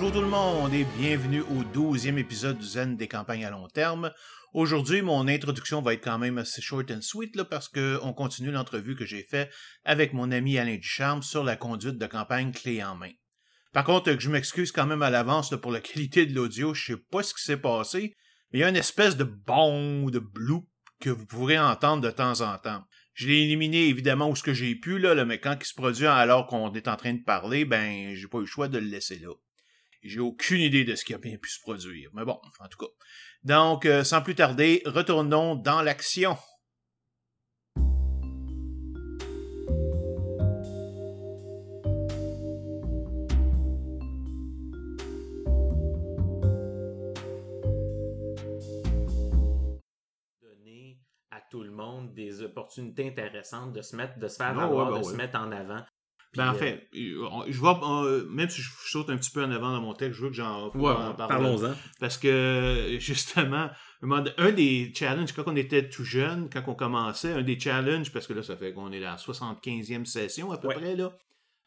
Bonjour tout le monde et bienvenue au 12e épisode du Zen des campagnes à long terme. Aujourd'hui, mon introduction va être quand même assez short and sweet là, parce qu'on continue l'entrevue que j'ai faite avec mon ami Alain Ducharme sur la conduite de campagne clé en main. Par contre, je m'excuse quand même à l'avance pour la qualité de l'audio, je sais pas ce qui s'est passé, mais il y a une espèce de bon de bloop que vous pourrez entendre de temps en temps. Je l'ai éliminé évidemment où ce que j'ai pu, là, mais quand il se produit alors qu'on est en train de parler, ben j'ai pas eu le choix de le laisser là. J'ai aucune idée de ce qui a bien pu se produire. Mais bon, en tout cas. Donc, euh, sans plus tarder, retournons dans l'action. donner à tout le monde des opportunités intéressantes de se mettre, de se faire Ah ouais, valoir, ben de ouais. se mettre en avant. Ben, en euh, fait, euh, je euh, même si je saute un petit peu en avant dans mon texte, je veux que j'en ouais, en parle. parlons-en. Parce que, justement, un des challenges, quand on était tout jeune, quand on commençait, un des challenges, parce que là, ça fait qu'on est à la 75e session à peu Ouais. près, là.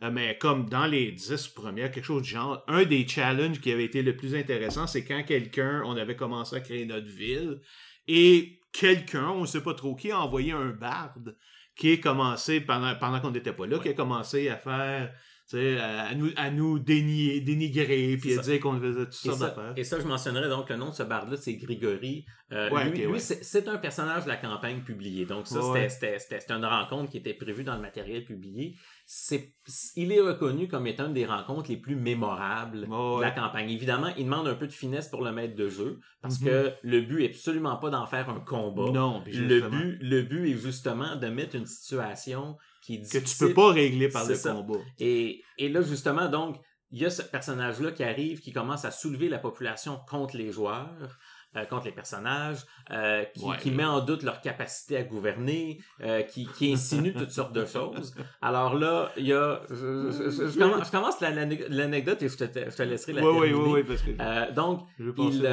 euh, Mais comme dans les 10 premières, quelque chose du genre, un des challenges qui avait été le plus intéressant, c'est quand quelqu'un, on avait commencé à créer notre ville, et quelqu'un, on ne sait pas trop qui, a envoyé un barde qui a commencé, pendant, pendant qu'on n'était pas là, qui a commencé à faire, sais, à, nous, à nous dénier- dénigrer, puis à dire qu'on faisait toutes sortes ça, d'affaires. et ça, je mentionnerais donc le nom de ce barde-là, c'est Grigory. Euh, Ouais, lui, ok, lui, ouais. c'est un personnage de la campagne publiée. Donc ça, Ouais. c'était- une rencontre qui était prévue dans le matériel publié. Il est reconnu comme étant une des rencontres les plus mémorables de la campagne. Évidemment, il demande un peu de finesse pour le maître de jeu, parce Mhm. que le but est absolument pas d'en faire un combat. Non, Le but, le but est justement de mettre une situation qui est que tu peux pas régler par le ça. combat. Et, et là, justement, donc, il y a ce personnage-là qui arrive, qui commence à soulever la population contre les joueurs, euh, contre les personnages, euh, qui, Ouais. qui met en doute leur capacité à gouverner, euh, qui, qui insinue toutes sortes de choses. Alors là, il y a... Je, je- je- je commence, l'anecdote et je te, laisserai la Oui, oui, terminer. oui, oui, parce que donc, il,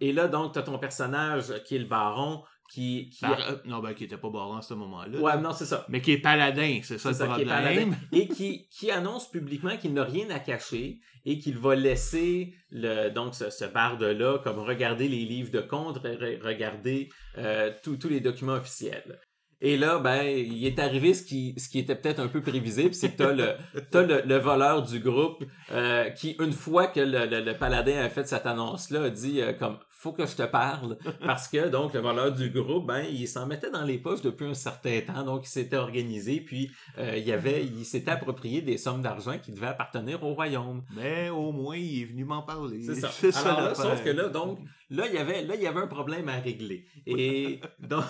et là, donc, tu as ton personnage qui est le baron, qui... qui euh, non, ben, qui était pas baron à ce moment-là. Ouais, non, c'est ça. Mais qui est paladin, c'est ça le ça, qui est problème. paladin, et qui, qui annonce publiquement qu'il n'a rien à cacher et qu'il va laisser le, donc ce, ce barde-là comme regarder les livres de compte, re- re- regarder euh, tous les documents officiels. Et là, ben, il est arrivé ce qui, ce qui était peut-être un peu prévisible, c'est que t'as le, t'as le, le voleur du groupe euh, qui, une fois que le, le, le paladin a fait cette annonce-là, a dit euh, comme faut que je te parle parce que donc le voleur du groupe, ben, il s'en mettait dans les poches depuis un certain temps, donc il s'était organisé, puis euh, il avait, il s'était approprié des sommes d'argent qui devaient appartenir au royaume. Mais au moins, il est venu m'en parler. C'est ça. Alors là, sauf que là, donc, là, il y avait, là, il y avait un problème à régler. Et donc,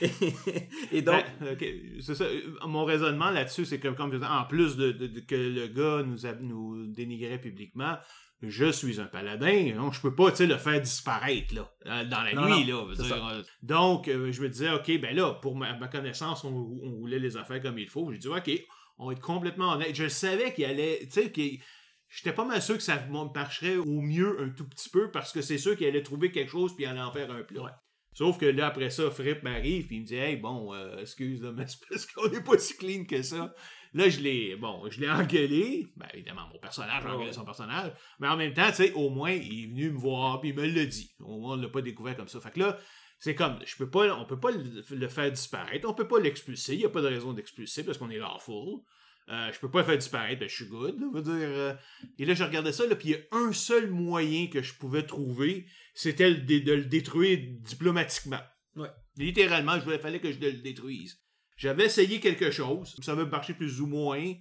et, et donc, Ben, c'est ça. Mon raisonnement là-dessus, c'est que, comme en plus de, de- de- que le gars nous, a- nous dénigrait publiquement, je suis un paladin, donc je peux pas, le faire disparaître, là, euh, dans la Non, nuit, non, là. dire, euh, donc, euh, je me disais, ok, ben là, pour ma, ma connaissance, on, on roulait les affaires comme il faut. J'ai dit, ok, on va être complètement honnête. Je savais qu'il allait, tu sais, qu'il J'étais pas mal sûr que ça marcherait au mieux un tout petit peu parce que c'est sûr qu'il allait trouver quelque chose puis il allait en faire un plat. Ouais. Sauf que là, après ça, Fripp m'arrive puis il me dit Hey, bon, euh, excuse, mais c'est parce qu'on n'est pas si clean que ça. Là, je l'ai, bon, je l'ai engueulé. Ben, évidemment, mon personnage a engueulé son personnage. Mais en même temps, tu sais, au moins, il est venu me voir puis il me l'a dit. Au moins, on l'a pas découvert comme ça. Fait que là, c'est comme, je peux pas, on peut pas le, le faire disparaître, on peut pas l'expulser, il y a pas de raison d'expulser parce qu'on est lawful. Euh, je peux pas le faire disparaître, ben, je suis good, là, veut dire. euh. Et là, je regardais ça, là, puis il y a un seul moyen que je pouvais trouver, c'était de le détruire diplomatiquement. Ouais. Littéralement, il fallait que je le détruise. J'avais essayé quelque chose, ça avait marché plus ou moins,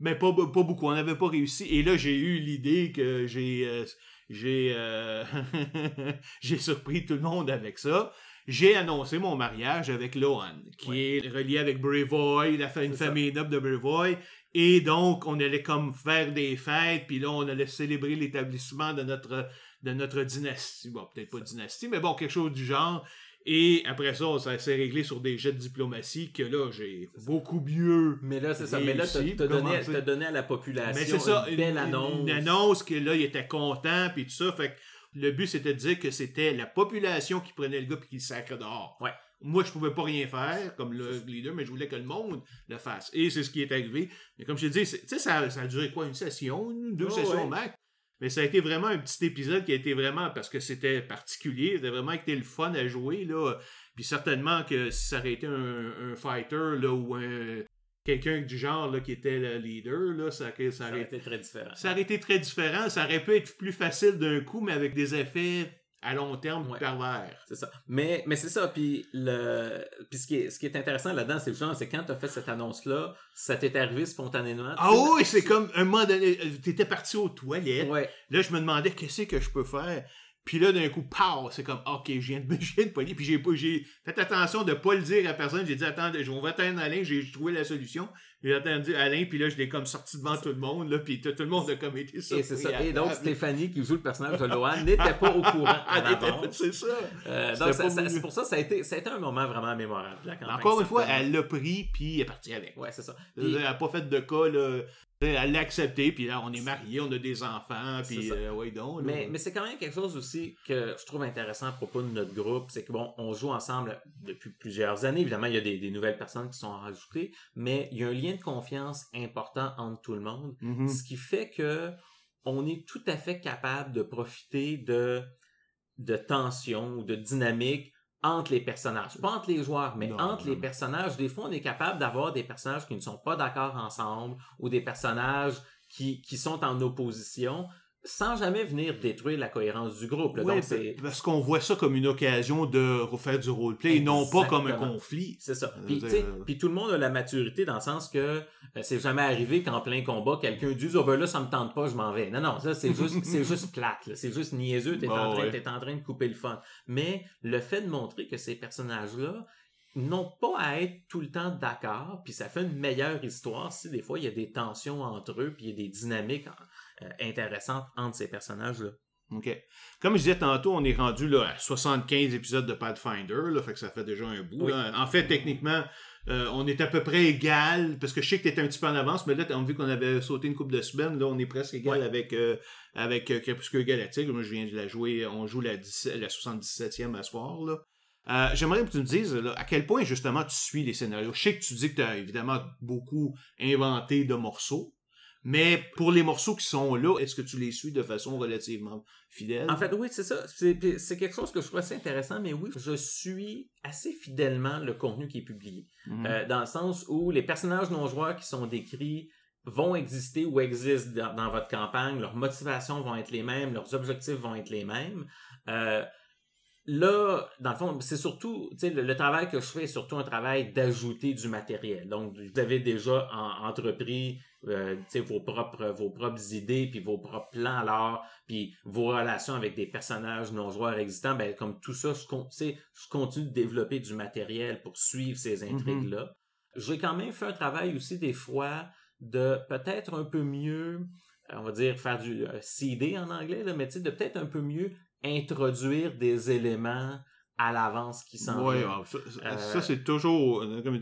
mais pas, pas beaucoup, on n'avait pas réussi. Et là, j'ai eu l'idée que j'ai euh, j'ai euh, j'ai surpris tout le monde avec ça. J'ai annoncé mon mariage avec Lohan, qui Ouais. est relié avec Brevoy, la une famille noble de Brevoy. Et donc, on allait comme faire des fêtes, puis là, on allait célébrer l'établissement de notre, de notre dynastie. Bon, peut-être pas dynastie, mais bon, quelque chose du genre. Et après ça, ça s'est réglé sur des jets de diplomatie que là, j'ai beaucoup mieux. mais là, c'est ça. Mais là, t'as Réussi, t'as donné, à la population Mais c'est ça, une belle annonce. Une annonce que là, il était content, puis tout ça. Fait que le but, c'était de dire que c'était la population qui prenait le gars puis qui le sacrait dehors. Ouais. Moi, je pouvais pas rien faire comme le leader, mais je voulais que le monde le fasse. Et c'est ce qui est arrivé. Mais comme je te dis, tu sais, ça, ça a duré quoi, une session, deux Oh, sessions ouais. max? Mais ça a été vraiment un petit épisode qui a été vraiment, parce que c'était particulier, c'était vraiment été le fun à jouer, là. Puis certainement que si ça aurait été un, fighter, là, ou un, quelqu'un du genre là, qui était le leader, là, ça, ça, ça, aurait été très différent. Ça aurait été très différent. Ça aurait pu être plus facile d'un coup, mais avec des effets à long terme ouais. pervers. C'est ça. Mais, mais c'est ça. Puis, le... Puis ce, qui est, ce qui est intéressant là-dedans, c'est genre, c'est quand tu as fait cette annonce-là, ça t'est arrivé spontanément. Ah oui, c'est comme un moment donné, t'étais parti aux toilettes. Ouais. Là, je me demandais qu'est-ce que je peux faire. Puis là, d'un coup, pow, c'est comme, OK, je viens de, je viens de pogner. Puis j'ai pas, j'ai fait attention de pas le dire à personne. J'ai dit, attends, je vais attendre Alain, j'ai trouvé la solution. J'ai attendu Alain, puis là, je l'ai comme sorti devant tout le monde, là, puis tout le monde a comme été surpris. Et c'est ça. Et donc, Stéphanie, qui joue le personnage de Lohan, n'était pas au courant. c'est ça. Euh, donc, c'est pour ça, ça a, été, ça a été un moment vraiment mémorable. Encore une fois, elle l'a pris, puis elle est partie avec. Ouais, c'est ça. Elle n'a pas fait de cas, là. Elle l'a accepté, puis là, on est mariés, on a des enfants, puis euh, ouais, donc. Mais, mais c'est quand même quelque chose aussi que je trouve intéressant à propos de notre groupe, c'est que bon, on joue ensemble depuis plusieurs années. Évidemment, il y a des, nouvelles personnes qui sont rajoutées, mais il y a un lien de confiance important entre tout le monde, mm-hmm. ce qui fait que on est tout à fait capable de profiter de de tension ou de dynamique entre les personnages. Pas entre les joueurs, mais entre les personnages. Des fois, on est capable d'avoir des personnages qui ne sont pas d'accord ensemble ou des personnages qui, qui sont en opposition sans jamais venir détruire la cohérence du groupe. Oui, parce qu'on voit ça comme une occasion de refaire du roleplay et non pas comme un conflit. C'est ça. Euh, puis, tout le monde a la maturité dans le sens que euh, c'est jamais arrivé qu'en plein combat, quelqu'un dise « Oh ben là, ça me tente pas, je m'en vais. » Non, non, ça c'est juste, c'est juste plate. C'est juste niaiseux, t'es en, train, en train de couper le fun. Mais le fait de montrer que ces personnages-là, n'ont pas à être tout le temps d'accord, puis ça fait une meilleure histoire si des fois il y a des tensions entre eux, puis il y a des dynamiques euh, intéressante entre ces personnages-là. OK. Comme je disais tantôt, on est rendu là, à 75 épisodes de Pathfinder, là, fait que ça fait déjà un bout. En fait, techniquement, euh, on est à peu près égal, parce que je sais que tu étais un petit peu en avance, mais là, on vu qu'on avait sauté une coupe de semaines, là, on est presque égal avec, euh, avec Crépuscule Galactique. Moi, je viens de la jouer, on joue la, la 77e à soir, là. J'aimerais que tu me dises à quel point justement tu suis les scénarios. Je sais que tu dis que tu as évidemment beaucoup inventé de morceaux. Mais pour les morceaux qui sont là, est-ce que tu les suis de façon relativement fidèle? En fait, oui, c'est ça. C'est quelque chose que je trouve assez intéressant, mais oui, je suis assez fidèlement le contenu qui est publié. Mhm. Euh, dans le sens où les personnages non-joueurs qui sont décrits vont exister ou existent dans, votre campagne, leurs motivations vont être les mêmes, leurs objectifs vont être les mêmes. Euh, là, dans le fond, c'est surtout, tu sais, le, travail que je fais est surtout un travail d'ajouter du matériel. Donc, vous avez déjà entrepris, euh, tu sais, vos propres, vos propres idées, puis vos propres plans alors, puis vos relations avec des personnages non joueurs existants. Ben, comme tout ça, je, je continue de développer du matériel pour suivre ces mm-hmm. intrigues-là. J'ai quand même fait un travail aussi des fois de peut-être un peu mieux, on va dire faire du euh, CD en anglais, là, mais tu sais, de peut-être un peu mieux introduire des éléments à l'avance qui s'en Oui, ah, ça, euh, c'est toujours, euh, comme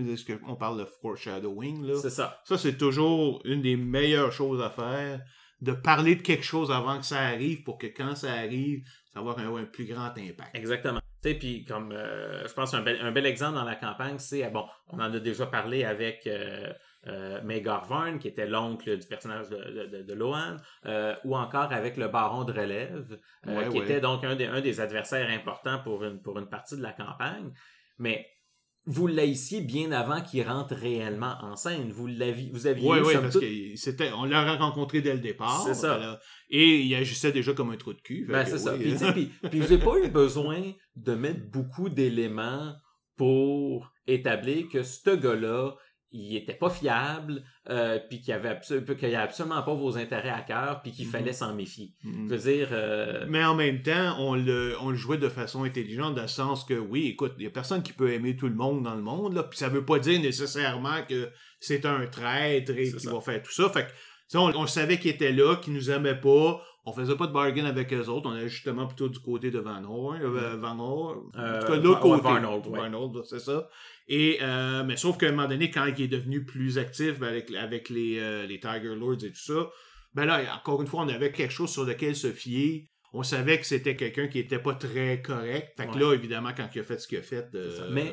il dit, on parle de foreshadowing, là. C'est ça. Ça, c'est toujours une des meilleures choses à faire, de parler de quelque chose avant que ça arrive pour que quand ça arrive, ça va avoir un, plus grand impact. Exactement. Tu sais, puis comme, euh, je pense un bel, un bel exemple dans la campagne, c'est, bon, on en a déjà parlé avec euh, Maegor qui était l'oncle du personnage de, de, de Lohan, euh, ou encore avec le baron de relève, euh, qui était donc un des, un des adversaires importants pour une, pour une partie de la campagne. Mais vous l'aissiez bien avant qu'il rentre réellement en scène. Vous l'aviez, vous aviez. Oui, oui, parce que c'était, on l'a rencontré dès le départ. C'est ça. et il agissait déjà comme un trou de cul. Ben, c'est ça. Puis, puis, puis j'ai pas eu besoin de mettre beaucoup d'éléments pour établir que ce gars-là il était pas fiable, euh, puis qu'il avait, avait absolument pas vos intérêts à cœur, puis qu'il mhm. fallait s'en méfier. Mhm. Je veux dire... Euh, Mais en même temps, on le, on le jouait de façon intelligente, dans le sens que, oui, écoute, il y a personne qui peut aimer tout le monde dans le monde, là, puis ça veut pas dire nécessairement que c'est un traître et qu'il va faire tout ça. Fait que, on, on savait qu'il était là, qu'il nous aimait pas, on faisait pas de bargain avec eux autres, on est justement plutôt du côté de Van Horn, euh, Van Horn, en tout cas, l'autre côté. Van Horn, c'est ça. Et, euh, mais sauf qu'à un moment donné, quand il est devenu plus actif ben, avec, avec les, euh, les Tiger Lords et tout ça, ben là, encore une fois, on avait quelque chose sur lequel se fier. On savait que c'était quelqu'un qui était pas très correct. Fait que là, évidemment, quand il a fait ce qu'il a fait, euh, mais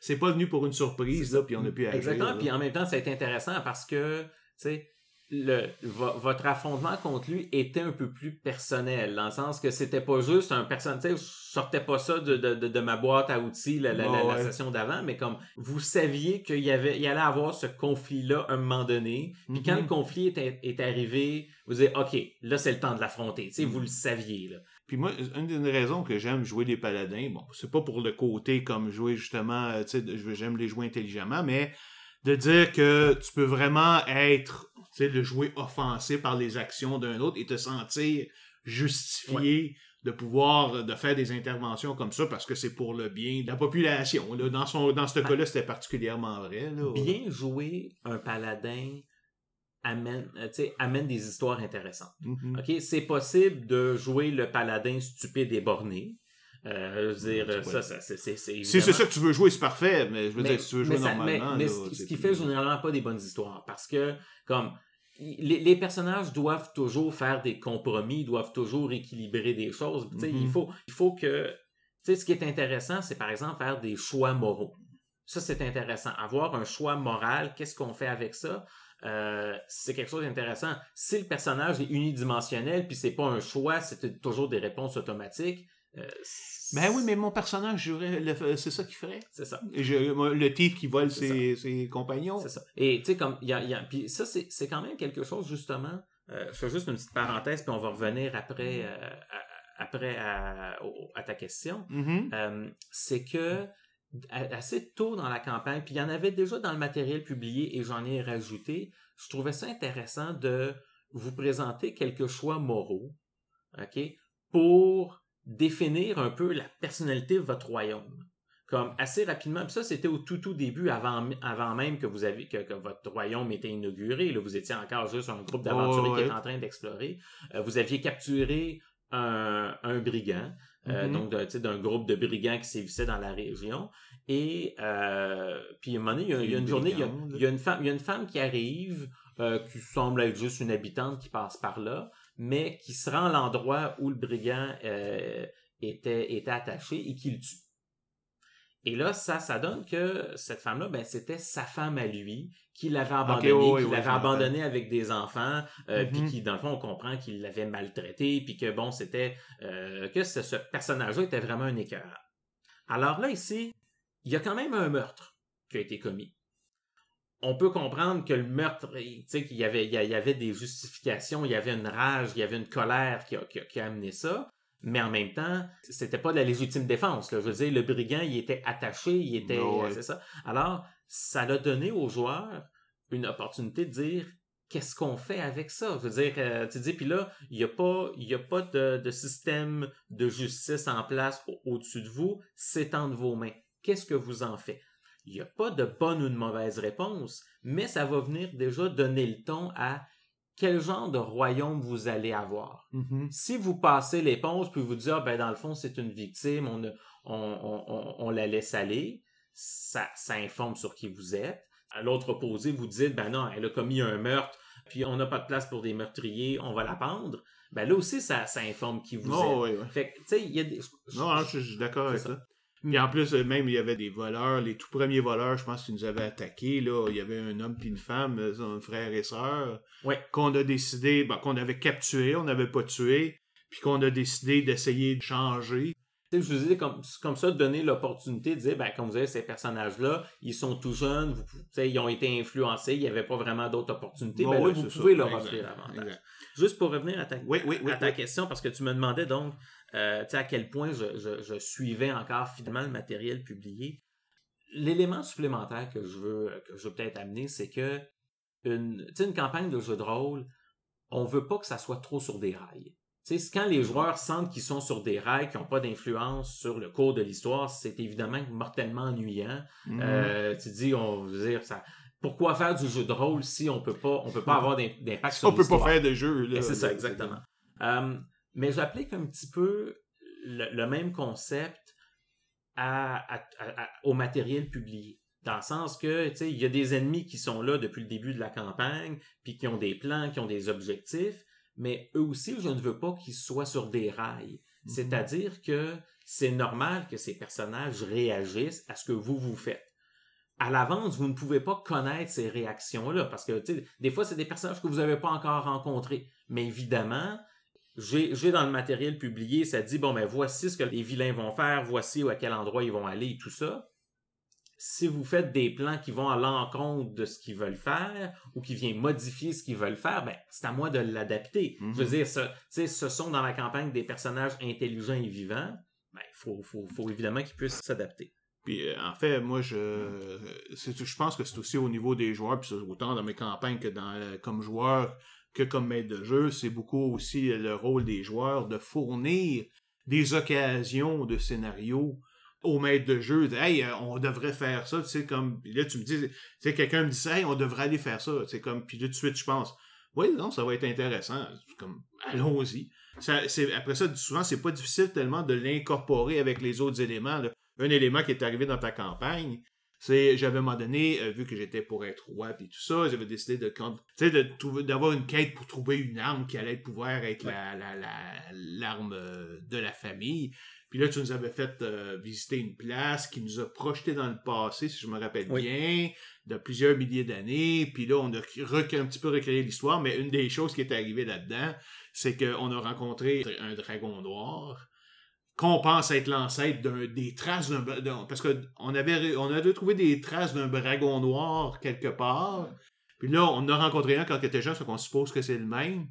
c'est pas venu pour une surprise, là, puis on a pu agir. Exactement, puis en même temps, ça a été intéressant parce que, tu sais, le, votre affrontement contre lui était un peu plus personnel, dans le sens que c'était pas juste un personnage, je sortais pas ça de, de, de, ma boîte à outils la, la, la, session d'avant, mais comme vous saviez qu'il y avait, il allait avoir ce conflit-là à un moment donné, puis quand le mhm. conflit est, est arrivé, vous dites, OK, là c'est le temps de l'affronter, tu sais, vous le saviez, là. Puis moi, une des raisons que j'aime jouer des paladins, bon, c'est pas pour le côté comme jouer justement, euh, tu sais, j'aime les jouer intelligemment, mais de dire que tu peux vraiment être, tu sais, le jouer offensé par les actions d'un autre et te sentir justifié de pouvoir de faire des interventions comme ça parce que c'est pour le bien de la population. Là. Dans, son, dans ce ah. cas-là, c'était particulièrement vrai. Bien jouer un paladin amène, euh, amène des histoires intéressantes. Mm-hmm. OK, c'est possible de jouer le paladin stupide et borné. Euh, je veux dire, ça, ça c'est, c'est, Si c'est ça que tu veux jouer, c'est parfait, mais je veux dire, si tu veux jouer normalement. Mais, ce, qui fait généralement pas des bonnes histoires, parce que, comme, les, personnages doivent toujours faire des compromis, doivent toujours équilibrer des choses. il, mm-hmm. faut, il faut que. Tu sais, ce qui est intéressant, c'est par exemple faire des choix moraux. Ça, c'est intéressant. Avoir un choix moral, qu'est-ce qu'on fait avec ça? Euh, c'est quelque chose d'intéressant. Si le personnage est unidimensionnel, puis c'est pas un choix, c'est toujours des réponses automatiques, euh, ben oui, mais mon personnage, c'est ça qu'il ferait. C'est ça. le type qui vole ses, compagnons. C'est ça. Et tu sais, comme, il y a, puis ça, c'est quand même quelque chose, justement. Euh, je fais juste une petite parenthèse, puis on va revenir après, euh, à, après à, ta question. Mm-hmm. c'est que assez tôt dans la campagne, puis il y en avait déjà dans le matériel publié et j'en ai rajouté, je trouvais ça intéressant de vous présenter quelques choix moraux, OK, pour définir un peu la personnalité de votre royaume. Comme assez rapidement, puis ça c'était au tout tout début, avant, avant même que vous avez que, votre royaume était inauguré. Là, vous étiez encore juste un groupe d'aventuriers qui était en train d'explorer. Euh, vous aviez capturé un, un brigand, euh, mm-hmm. donc d'un groupe de brigands qui sévissaient dans la région. Et euh, puis à un moment donné, il y a, une journée, il y a, une femme, il y a une femme qui arrive, qui semble être juste une habitante qui passe par là mais qui se rend à l'endroit où le brigand euh, était, était attaché et qui le tue. Et là, ça, ça donne que cette femme-là, ben, c'était sa femme à lui, qui l'avait abandonné, qui l'avait abandonné avec des enfants, euh, puis mm-hmm. qui, dans le fond, on comprend qu'il l'avait maltraité, puis que bon, c'était euh, que ce, personnage-là était vraiment un écœur. Alors là, ici, il y a quand même un meurtre qui a été commis on peut comprendre que le meurtre, tu sais, qu'il y avait, il y avait des justifications, il y avait une rage, il y avait une colère qui a, qui a, amené ça. Mais en même temps, c'était pas de la légitime défense. Là. Je veux dire, le brigand, il était attaché, il était, c'est ça. Alors, ça l'a donné aux joueurs une opportunité de dire qu'est-ce qu'on fait avec ça? Je veux dire, euh, tu dis, puis là, il n'y a pas, il a pas de, de, système de justice en place au-dessus de vous. C'est entre vos mains. Qu'est-ce que vous en faites? Il n'y a pas de bonne ou de mauvaise réponse, mais ça va venir déjà donner le ton à quel genre de royaume vous allez avoir. Mm-hmm. Si vous passez l'éponge puis vous dites, ah, ben dans le fond, c'est une victime, on, on, on, la laisse aller, ça, ça informe sur qui vous êtes. À l'autre opposé, vous dites, ben non, elle a commis un meurtre, puis on n'a pas de place pour des meurtriers, on va la pendre. Ben là aussi, ça, ça informe qui vous oh, êtes. Fait tu sais, il y a des... Non, hein, je, suis d'accord avec ça. Et en plus, euh, même, il y avait des voleurs, les tout premiers voleurs, je pense qu'ils nous avaient attaqués, là. Il y avait un homme puis une femme, euh, un frère et sœur. Qu'on a décidé, ben, qu'on avait capturé, on n'avait pas tué, puis qu'on a décidé d'essayer de changer. je vous disais comme, comme ça, de donner l'opportunité de dire, ben, comme vous avez ces personnages-là, ils sont tout jeunes, vous, ils ont été influencés, il n'y avait pas vraiment d'autres opportunités. ben, là, vous pouvez leur offrir davantage. Juste pour revenir à ta, à ta question, parce que tu me demandais donc, euh, à quel point je, suivais encore finalement le matériel publié. L'élément supplémentaire que je veux, que je veux peut-être amener, c'est que une, une campagne de jeu de rôle, on veut pas que ça soit trop sur des rails. quand les joueurs sentent qu'ils sont sur des rails, qui n'ont pas d'influence sur le cours de l'histoire, c'est évidemment mortellement ennuyant. Mm-hmm. Euh, tu dis, on veut dire, ça, pourquoi faire du jeu de rôle si on peut pas, on peut pas avoir d'impact sur l'histoire? On peut pas faire de jeu. C'est ça, exactement. Euh, mais j'applique un petit peu le, même concept au matériel publié. Dans le sens que, tu sais, il y a des ennemis qui sont là depuis le début de la campagne, puis qui ont des plans, qui ont des objectifs, mais eux aussi, je ne veux pas qu'ils soient sur des rails. Mm-hmm. C'est-à-dire que c'est normal que ces personnages réagissent à ce que vous vous faites. à l'avance, vous ne pouvez pas connaître ces réactions-là parce que des fois, c'est des personnages que vous n'avez pas encore rencontrés. Mais évidemment, j'ai dans le matériel publié, ça dit bon, ben voici ce que les vilains vont faire, voici à quel endroit ils vont aller et tout ça. Si vous faites des plans qui vont à l'encontre de ce qu'ils veulent faire ou qui viennent modifier ce qu'ils veulent faire, ben c'est à moi de l'adapter. Je veux mhm. dire, ce, ce sont dans la campagne des personnages intelligents et vivants. Ben, il faut, faut, faut évidemment qu'ils puissent s'adapter. Puis euh, en fait, moi je je pense que c'est aussi au niveau des joueurs, puis autant dans mes campagnes que dans euh, comme joueur que comme maître de jeu, c'est beaucoup aussi le rôle des joueurs de fournir des occasions de scénario au maître de jeu. Hey, euh, on devrait faire ça, tu sais, comme. là, tu me dis, tu quelqu'un me dit Hey, on devrait aller faire ça. C'est comme. Puis tout de suite, je pense, oui, non, ça va être intéressant. Comme, allons-y. après ça, souvent, c'est pas difficile tellement de l'incorporer avec les autres éléments. Un élément qui est arrivé dans ta campagne, c'est j'avais à un moment donné euh, vu que j'étais pour être roi et tout ça j'avais décidé de de d'avoir une quête pour trouver une arme qui allait pouvoir être la l'arme euh, de la famille. Puis là tu nous avais fait euh, visiter une place qui nous a projeté dans le passé si je me rappelle bien de plusieurs milliers d'années. Puis là on a un petit peu recréé l'histoire mais une des choses qui est arrivée là-dedans c'est qu'on a rencontré un dragon noir qu'on pense être l'ancêtre des traces d'un parce qu'on avait on avait trouvé des traces d'un dragon noir quelque part. Puis là on a rencontré un quand il était jeune qu'on suppose que c'est le même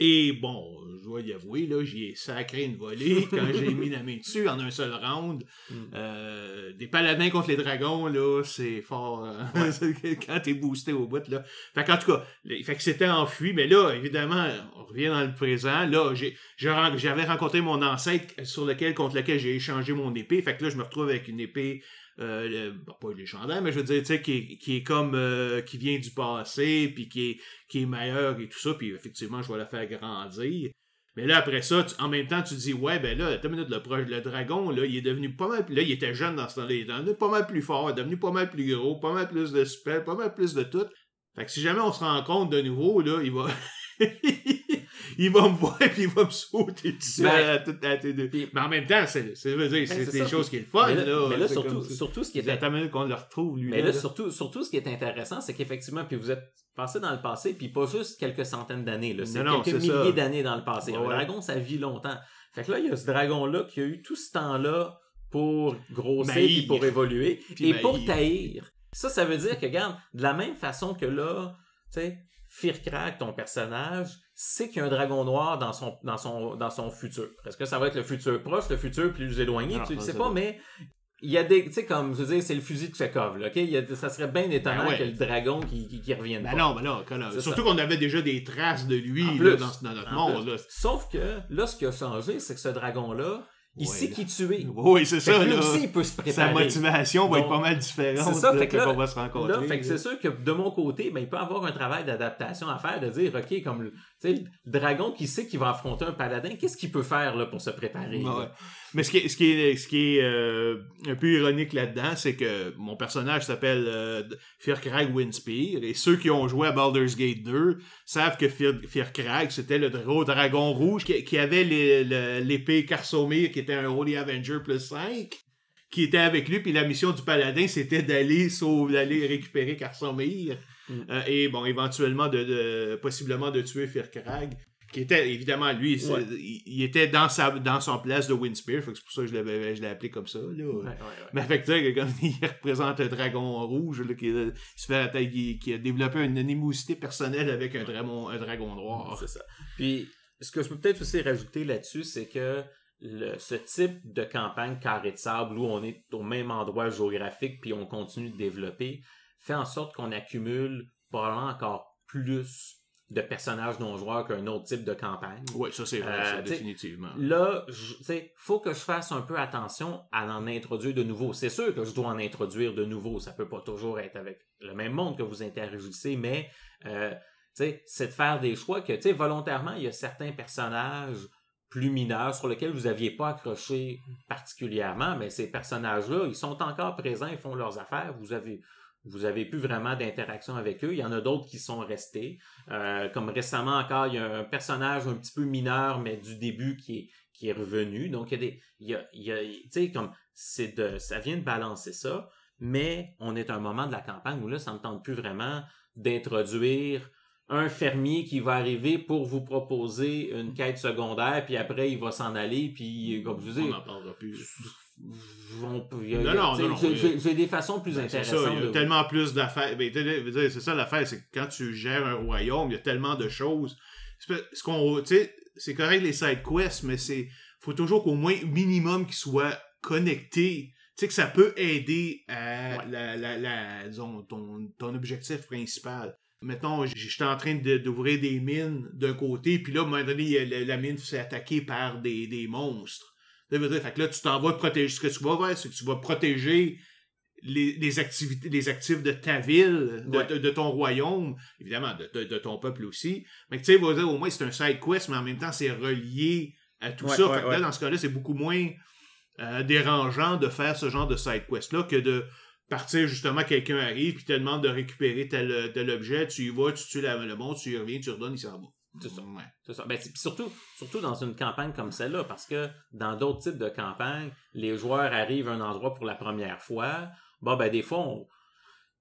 et bon, je dois y avouer, là, j'y ai sacré une volée quand j'ai mis la main dessus en un seul round. Mm. Euh, des paladins contre les dragons, là, c'est fort. Hein. quand t'es boosté au bout, là. Fait qu'en tout cas, fait que c'était enfui, mais là, évidemment, on revient dans le présent. Là, j'ai, j'avais rencontré mon ancêtre sur lequel, contre lequel j'ai échangé mon épée. Fait que là, je me retrouve avec une épée euh, pas légendaire, mais je veux dire, tu sais, qui, qui, est comme, euh, qui vient du passé, puis qui est, qui est meilleur et tout ça, puis effectivement, je vais la faire grandir. Mais là, après ça, en même temps, tu dis, ouais, ben là, minute, le, le dragon, là, il est devenu pas mal, là, il était jeune dans ce temps-là, il est devenu pas mal plus fort, il est devenu pas mal plus gros, pas mal plus de spell, pas mal plus de tout. Fait que si jamais on se rend compte de nouveau, là, il va... il va me voir et il va me sauter dessus ben, à, deux. mais en même temps, c'est ben, des choses qui est le fun. Mais là, mais là surtout, surtout ce qui est. qu'on le retrouve, lui. Mais là, surtout, surtout ce qui est intéressant, c'est qu'effectivement, puis vous êtes passé dans le passé, puis pas juste quelques centaines d'années, c'est quelques milliers d'années dans le passé. Un dragon, ça vit longtemps. Fait que là, il y a ce dragon-là qui a eu tout ce temps-là pour grossir et pour évoluer et pour taïr. Ça, ça veut dire que, regarde, de la même façon que là, tu sais, Firkrak, ton personnage, sait qu'il y a un dragon noir dans son, dans son, dans son futur. Est-ce que ça va être le futur proche, le futur plus éloigné? tu ne sais pas, mais il y a des, tu sais, comme, je veux dire, c'est le fusil de Chekhov, là, ok? ça serait bien étonnant ben que le dragon qui, qui, revienne ben non, ben non, Surtout qu'on avait déjà des traces de lui, là, dans, notre monde, Sauf que, là, ce qui a changé, c'est que ce dragon-là, il sait qui tuer. Oui, c'est ça. Lui aussi, il peut se préparer. Sa motivation va être pas mal différente. C'est ça, fait que là, va se rencontrer. fait que c'est sûr que de mon côté, ben, il peut avoir un travail d'adaptation à faire, de dire, OK, comme le, le dragon qui sait qu'il va affronter un paladin, qu'est-ce qu'il peut faire là, pour se préparer? Mais ce qui est, ce qui est, ce qui est euh, un peu ironique là-dedans, c'est que mon personnage s'appelle euh, Firkrag Windspear, et ceux qui ont joué à Baldur's Gate 2 savent que Firkrag, c'était le gros dragon rouge qui, avait l'épée Karsomir, qui était un Holy Avenger plus 5, qui était avec lui, puis la mission du paladin, c'était d'aller d'aller récupérer Karsomir. Mm. Euh, et bon, éventuellement, de, possiblement de tuer Firkrag qui était évidemment lui, il, était dans sa dans son place de Windspear, c'est pour ça que je l'avais je l'ai appelé comme ça. Là. Mais fait que comme il représente un dragon rouge là, qui, se fait qui, a développé une animosité personnelle avec un dragon un dragon noir. C'est ça. Puis ce que je peux peut-être aussi rajouter là-dessus, c'est que le, ce type de campagne carré de sable où on est au même endroit géographique puis on continue de développer fait en sorte qu'on accumule probablement encore plus de personnages non-joueurs qu'un autre type de campagne. Oui, ça c'est vrai, euh, définitivement. Là, il faut que je fasse un peu attention à en introduire de nouveaux. C'est sûr que je dois en introduire de nouveaux. Ça peut pas toujours être avec le même monde que vous interagissez, mais euh, c'est de faire des choix que, volontairement, il y a certains personnages plus mineurs sur lesquels vous n'aviez pas accroché particulièrement, mais ces personnages-là, ils sont encore présents, ils font leurs affaires. Vous avez vous avez plus vraiment d'interaction avec eux. Il y en a d'autres qui sont restés. Euh, comme récemment encore, il y a un personnage un petit peu mineur, mais du début qui est, qui est revenu. Donc, il y a des. Il y a, tu sais, comme c'est de. Ça vient de balancer ça. mais on est à un moment de la campagne où là, ça ne tente plus vraiment d'introduire un fermier qui va arriver pour vous proposer une quête secondaire, puis après, il va s'en aller, puis comme je vous dis... On n'en parlera plus. J'ai des façons plus ben, intéressantes. Ça, il y a tellement plus d'affaires. Ben, c'est ça l'affaire, c'est que quand tu gères un royaume, il y a tellement de choses. Ce qu'on, c'est correct les side quests, mais c'est faut toujours qu'au moins minimum qu'ils soient connectés. Tu sais que ça peut aider à la, la, la, disons, ton, ton objectif principal. Mettons, j'étais en train d'ouvrir des mines d'un côté, puis là, à un moment donné, la, mine s'est attaquée par des, des monstres. Fait que là, tu t'en vas protéger. Ce que tu vas faire, c'est que tu vas protéger les, les, activités, les actifs de ta ville, de, de, ton royaume, évidemment, de, de, ton peuple aussi. Mais tu sais, au moins, c'est un side quest, mais en même temps, c'est relié à tout ça. fait que là, dans ce cas-là, c'est beaucoup moins euh, dérangeant de faire ce genre de side quest-là que de partir justement, quelqu'un arrive puis te demande de récupérer tel, tel objet, tu y vas, tu tues le monde, tu y reviens, tu redonnes, il s'en va. C'est ça. C'est ça. Ben, surtout, surtout dans une campagne comme celle-là, parce que dans d'autres types de campagnes, les joueurs arrivent à un endroit pour la première fois. Bon, ben, des fois,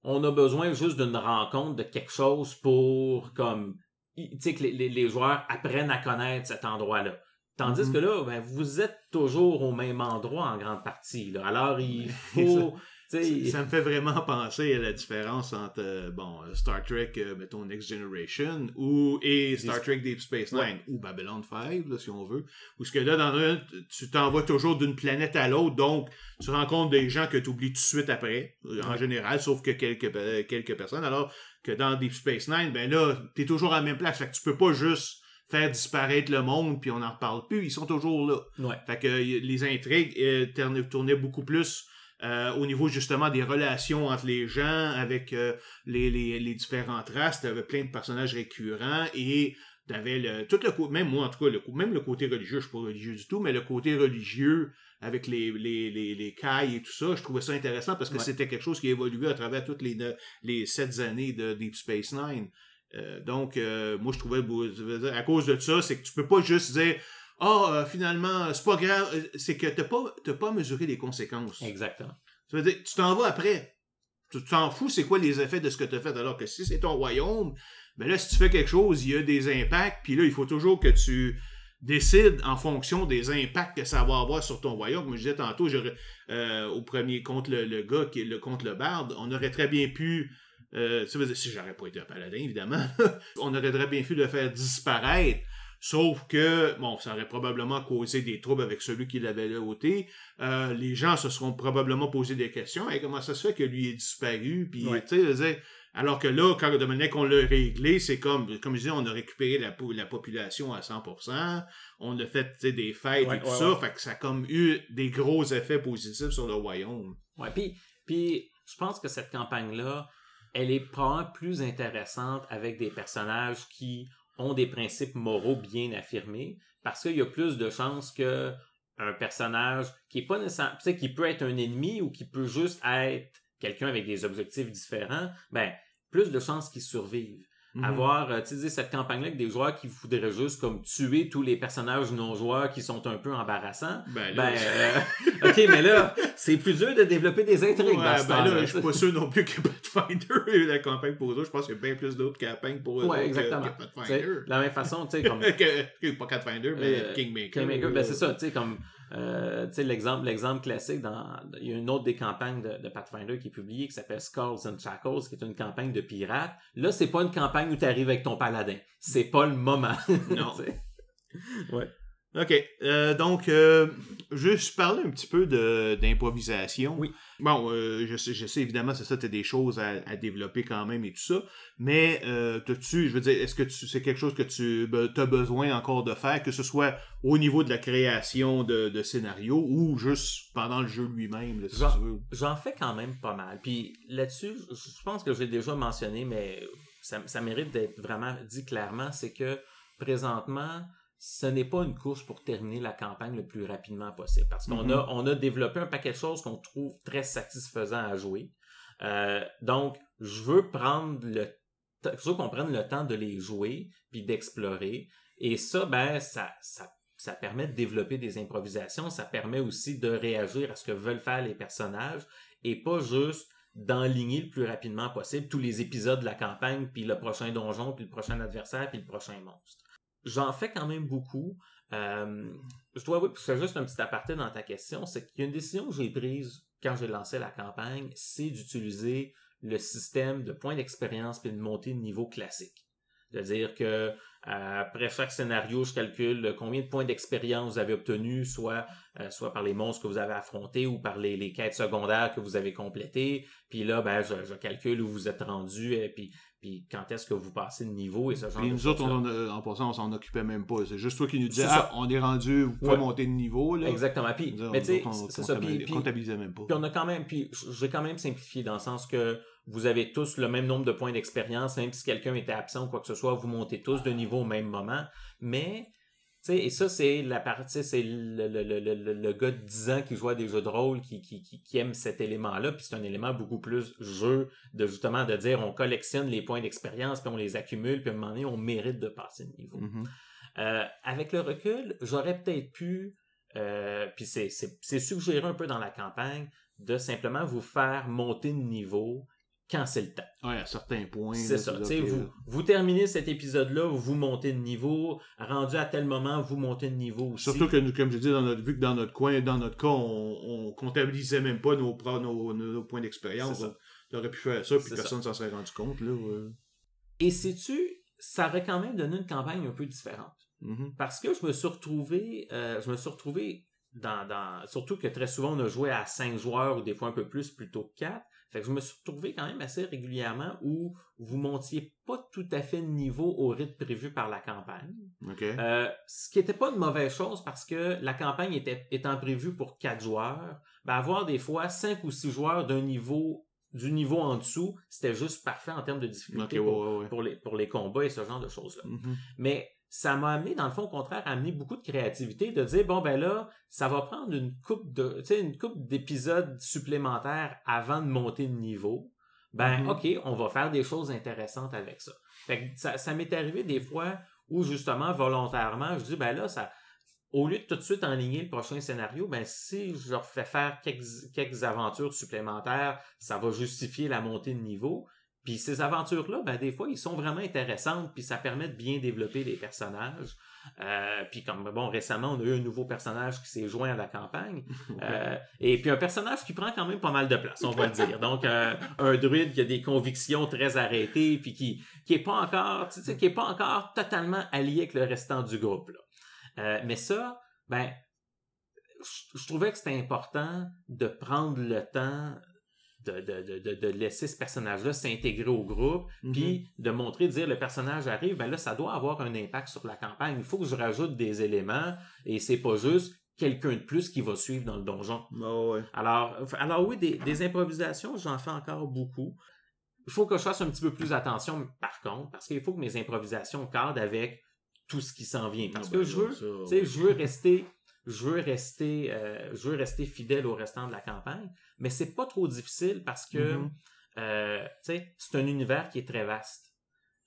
on, a besoin juste d'une rencontre, de quelque chose pour, comme, tu sais, que les, les, joueurs apprennent à connaître cet endroit-là. Tandis mm-hmm. que là, ben, vous êtes toujours au même endroit en grande partie. Là. Alors, il faut ça, me fait vraiment penser à la différence entre euh, bon euh, Star Trek, euh, mettons Next Generation, ou et Star Trek Deep Space Nine, ou Babylon 5, si on veut. Ou ce que là, dans un, tu t'envoies toujours d'une planète à l'autre, donc tu rencontres des gens que tu oublies tout de suite après, en général, sauf que quelques, quelques personnes. Alors que dans Deep Space Nine, ben là, t'es toujours à la même place. Fait que tu peux pas juste faire disparaître le monde puis on n'en reparle plus. Ils sont toujours là. Fait que les intrigues tournaient beaucoup plus euh, au niveau justement des relations entre les gens, avec euh, les, les, les, différentes races, t'avais plein de personnages récurrents et t'avais le tout le même moi en tout cas le même le côté religieux, je suis pas religieux du tout, mais le côté religieux avec les les les, les cailles et tout ça, je trouvais ça intéressant parce que c'était quelque chose qui évoluait à travers toutes les les sept années de Deep Space Nine. Euh, donc moi je trouvais à cause de ça, c'est que tu peux pas juste dire ah, euh, finalement, c'est pas grave, euh, c'est que t'as pas, pas mesuré les conséquences. Exactement. Ça veut dire, tu t'en vas après. Tu t'en fous, c'est quoi les effets de ce que tu as fait, alors que si c'est ton royaume, ben là, si tu fais quelque chose, il y a des impacts, puis là, il faut toujours que tu décides en fonction des impacts que ça va avoir sur ton royaume. Comme je disais tantôt, euh, au premier contre le, gars qui est le contre le barde, on aurait très bien pu euh, ça veut dire, si j'aurais pas été un paladin, évidemment, on aurait très bien pu le faire disparaître Sauf que, bon, ça aurait probablement causé des troubles avec celui qui l'avait ôté. Euh, les gens se seront probablement posé des questions. Et comment ça se fait que lui est disparu? Puis, tu sais, alors que là, quand de manière qu'on l'a réglé, c'est comme, comme je disais, on a récupéré la, la population à 100%, on a fait des fêtes et tout ça, fait que ça a comme eu des gros effets positifs sur le royaume. Ouais, puis, puis je pense que cette campagne-là, elle est probablement plus intéressante avec des personnages qui ont des principes moraux bien affirmés parce qu'il y a plus de chances que un personnage qui est pas nécessairement, qui peut être un ennemi ou qui peut juste être quelqu'un avec des objectifs différents, ben, plus de chances qu'il survive. Mhm. Avoir, euh, tu sais, cette campagne-là avec des joueurs qui voudraient juste comme tuer tous les personnages non-joueurs qui sont un peu embarrassants. Ben, ben euh, ok, mais là, c'est plus dur de développer des intrigues. Ouais, ben là, je suis pas sûr non plus que Pathfinder la campagne pour eux. Je pense qu'il y a bien plus d'autres campagnes pour eux ouais, exactement. que, Pathfinder. De la même façon, tu sais, comme. que, pas Pathfinder, mais euh, Kingmaker. Kingmaker, ben c'est ça, tu sais, comme euh, tu sais, l'exemple, l'exemple classique, dans, il y a une autre des campagnes de, Pathfinder qui est publiée qui s'appelle Skulls and Shackles, qui est une campagne de pirates. Là, c'est pas une campagne où tu arrives avec ton paladin. C'est pas le moment. Non. ouais. OK. Euh, donc, euh, juste parler un petit peu d'improvisation. Oui. Bon, euh, je, sais, je sais évidemment, c'est ça, tu as des choses à, développer quand même et tout ça. Mais, euh, tu je veux dire, est-ce que c'est quelque chose que tu as besoin encore de faire, que ce soit au niveau de la création de, de scénario ou juste pendant le jeu lui-même, si J'en fais quand même pas mal. Puis là-dessus, je pense que j'ai déjà mentionné, mais ça, ça mérite d'être vraiment dit clairement, c'est que présentement, ce n'est pas une course pour terminer la campagne le plus rapidement possible. Parce qu'on mm-hmm. a, on a développé un paquet de choses qu'on trouve très satisfaisant à jouer. Euh, donc, je veux prendre le je veux qu'on prenne le temps de les jouer puis d'explorer. Et ça, ben, ça, ça ça permet de développer des improvisations, ça permet aussi de réagir à ce que veulent faire les personnages et pas juste d'enligner le plus rapidement possible tous les épisodes de la campagne, puis le prochain donjon, puis le prochain adversaire, puis le prochain monstre. J'en fais quand même beaucoup. Euh, je dois avouer, c'est juste un petit aparté dans ta question, c'est qu'il y a une décision que j'ai prise quand j'ai lancé la campagne, c'est d'utiliser le système de points d'expérience puis de montée de niveau classique. C'est-à-dire que euh, après chaque scénario, je calcule combien de points d'expérience vous avez obtenu, soit, euh, soit par les monstres que vous avez affrontés ou par les, les quêtes secondaires que vous avez complétées. Puis là, ben, je, je calcule où vous êtes rendu et puis, puis quand est-ce que vous passez de niveau et ce genre Puis de nous autres, on, en- en passant, on s'en occupait même pas. C'est juste toi qui nous disais, ah, on est rendu, vous pouvez Ouais. monter de niveau, là. Exactement. Puis, mais tu sais, c'est ça. Puis- comptabilisait même pas. Puis on a quand même, puis j'ai quand même simplifié dans le sens que vous avez tous le même nombre de points d'expérience, même si quelqu'un était absent ou quoi que ce soit, vous montez tous de niveau au même moment. Mais, tu sais, et ça, c'est la partie, c'est le, le, le, le, le- le gars de 10 ans qui joue à des jeux de rôle, qui, qui, qui, qui aime cet élément-là, puis c'est un élément beaucoup plus jeu, de justement de dire on collectionne les points d'expérience, puis on les accumule, puis à un moment donné, on mérite de passer de niveau. Mhm. Euh, avec le recul, j'aurais peut-être pu, euh, puis c'est, c'est, c'est suggéré un peu dans la campagne, de simplement vous faire monter de niveau quand c'est le temps. Ouais, à certains points. c'est ça. vous, là. vous terminez cet épisode-là, vous montez de niveau. Rendu à tel moment, vous montez de niveau aussi. Surtout que, nous, comme je dis, dans notre, vu que dans notre coin, dans notre cas, on, on comptabilisait même pas nos, points d'expérience. On aurait pu faire ça, puis personne s'en serait rendu compte. Là, ouais. Et sais-tu, ça aurait quand même donné une campagne un peu différente. Mhm. Parce que je me suis retrouvé, euh, je me suis retrouvé dans, dans, surtout que très souvent on a joué à 5 joueurs ou des fois un peu plus plutôt que 4. Fait que je me suis retrouvé quand même assez régulièrement où vous montiez pas tout à fait de niveau au rythme prévu par la campagne. Euh, ce qui était pas une mauvaise chose parce que la campagne était, étant prévue pour 4 joueurs, ben avoir des fois 5 ou 6 joueurs d'un niveau, du niveau en dessous, c'était juste parfait en termes de difficulté pour, ouais, ouais. pour les, pour les combats et ce genre de choses-là. Mhm. Mais ça m'a amené, dans le fond, au contraire, à amener beaucoup de créativité, de dire, bon, ben là, ça va prendre une coupe de, tu sais, une coupe d'épisodes supplémentaires avant de monter de niveau. Ben, Mhm. OK, on va faire des choses intéressantes avec ça. Fait que ça, ça m'est arrivé des fois où, justement, volontairement, je dis, ben là, ça, au lieu de tout de suite enligner le prochain scénario, ben si je leur fais faire quelques, quelques aventures supplémentaires, ça va justifier la montée de niveau. Puis ces aventures-là, ben des fois, ils sont vraiment intéressantes, puis ça permet de bien développer les personnages. Euh, puis comme bon, récemment, on a eu un nouveau personnage qui s'est joint à la campagne. Euh, et puis un personnage qui prend quand même pas mal de place, on va le dire. Donc euh, un druide qui a des convictions très arrêtées, puis qui qui est pas encore, tu sais, qui est pas encore totalement allié avec le restant du groupe. Là. Mais ça, ben, je, je trouvais que c'était important de prendre le temps de, de, de, laisser ce personnage-là s'intégrer au groupe, Mhm. puis de montrer, de dire le personnage arrive, ben là, ça doit avoir un impact sur la campagne. Il faut que je rajoute des éléments et c'est pas juste quelqu'un de plus qui va suivre dans le donjon. Ouais. Alors, alors oui, des, des improvisations, j'en fais encore beaucoup. Il faut que je fasse un petit peu plus attention, par contre, parce qu'il faut que mes improvisations cadrent avec tout ce qui s'en vient. Parce Ah, que ben je veux, ça, je veux rester, je veux rester, euh, je veux rester fidèle au restant de la campagne, mais c'est pas trop difficile parce que, Mhm. euh, tu sais, c'est un univers qui est très vaste.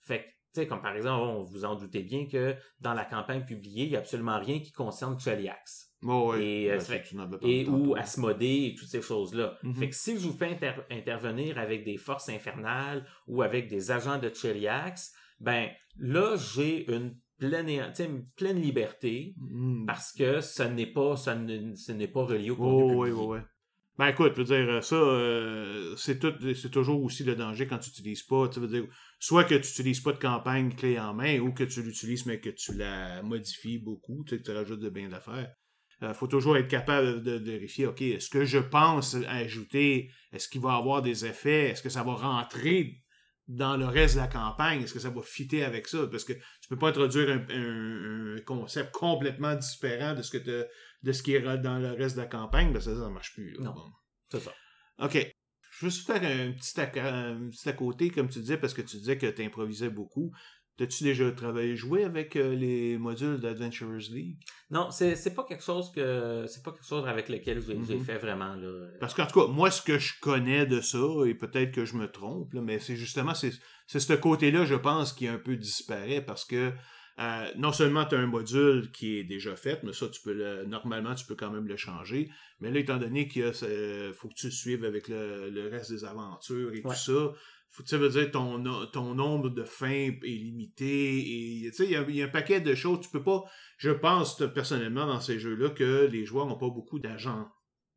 Fait que, tu sais, comme par exemple, on vous en doutez bien que dans la campagne publiée, il y a absolument rien qui concerne Cheliax Ouais, ouais. Et, euh, Ben, et ou Asmodée et toutes ces choses-là. Mhm. Fait que si je vous fais inter- intervenir avec des forces infernales ou avec des agents de Cheliax, ben là j'ai une pleine, liberté Mhm. parce que ce n'est pas n'est ce n'est pas relié au contenu Oh, oui, oui, oui. Ben écoute, je veux dire, ça, euh, c'est tout, c'est toujours aussi le danger quand tu n'utilises pas. Tu veux dire, soit que tu n'utilises pas de campagne clé en main, ou que tu l'utilises, mais que tu la modifies beaucoup, tu sais, que tu rajoutes de bien d'affaires. Il faut toujours être capable de, de vérifier, OK, est-ce que je pense ajouter, est-ce qu'il va avoir des effets, est-ce que ça va rentrer dans le reste de la campagne, est-ce que ça va fitter avec ça? Parce que tu peux pas introduire un, un- un concept complètement différent de ce que de ce qui est dans le reste de la campagne, ben ça, ça marche plus. là. Non. Bon. C'est ça. OK. Je veux juste faire un petit, à, un petit à côté, comme tu disais, parce que tu disais que tu improvisais beaucoup. T'as-tu déjà travaillé, joué avec euh, les modules d'Adventurers League? Non, c'est c'est pas quelque chose que c'est pas quelque chose avec lequel j'ai j'ai Mhm. fait vraiment là. Parce qu'en tout cas, moi, ce que je connais de ça, et peut-être que je me trompe, là, mais c'est justement, c'est c'est ce côté-là, je pense, qui est un peu disparaît, parce que euh, non seulement tu as un module qui est déjà fait, mais ça, tu peux le, normalement, tu peux quand même le changer. Mais là, étant donné qu'il faut que tu suives avec le, reste des aventures et tout ça, ça veut dire ton, ton nombre de fins est limité et il y, y, a un paquet de choses. Tu peux pas, je pense personnellement dans ces jeux-là que les joueurs n'ont pas beaucoup d'agents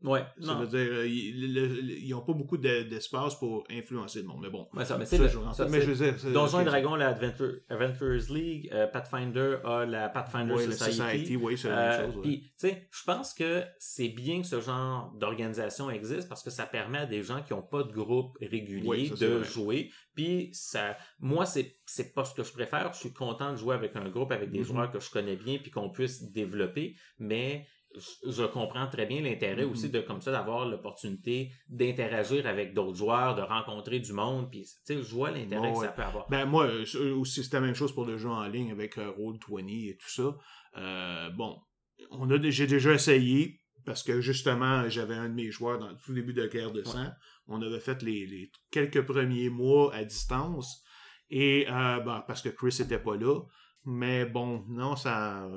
Ouais, ça veut dire, euh, ils n'ont pas beaucoup d'espace pour influencer le monde. Mais bon, ouais, ça, mais c'est mais je veux dire, Donjons et Dragons, la Adventure, Adventures League, euh, Pathfinder a la Pathfinder Society. Society oui, c'est la même euh, chose. Puis, tu sais, je pense que c'est bien que ce genre d'organisation existe parce que ça permet à des gens qui n'ont pas de groupe régulier de jouer. Puis, ça, moi, c'est c'est pas ce que je préfère. Je suis content de jouer avec un groupe, avec des mm-hmm. joueurs que je connais bien, puis qu'on puisse développer. Mais je comprends très bien l'intérêt aussi mm-hmm. de comme ça d'avoir l'opportunité d'interagir avec d'autres joueurs, de rencontrer du monde, puis tu sais, je vois l'intérêt que ça peut avoir. Ben moi aussi c'est la même chose pour le jeu en ligne avec euh, Roll20 et tout ça. Euh, bon, on a j'ai déjà essayé parce que justement j'avais un de mes joueurs dans le tout début de guerre de sang. On avait fait les, quelques premiers mois à distance et euh, ben, parce que Chris était pas là. Mais bon, non, ça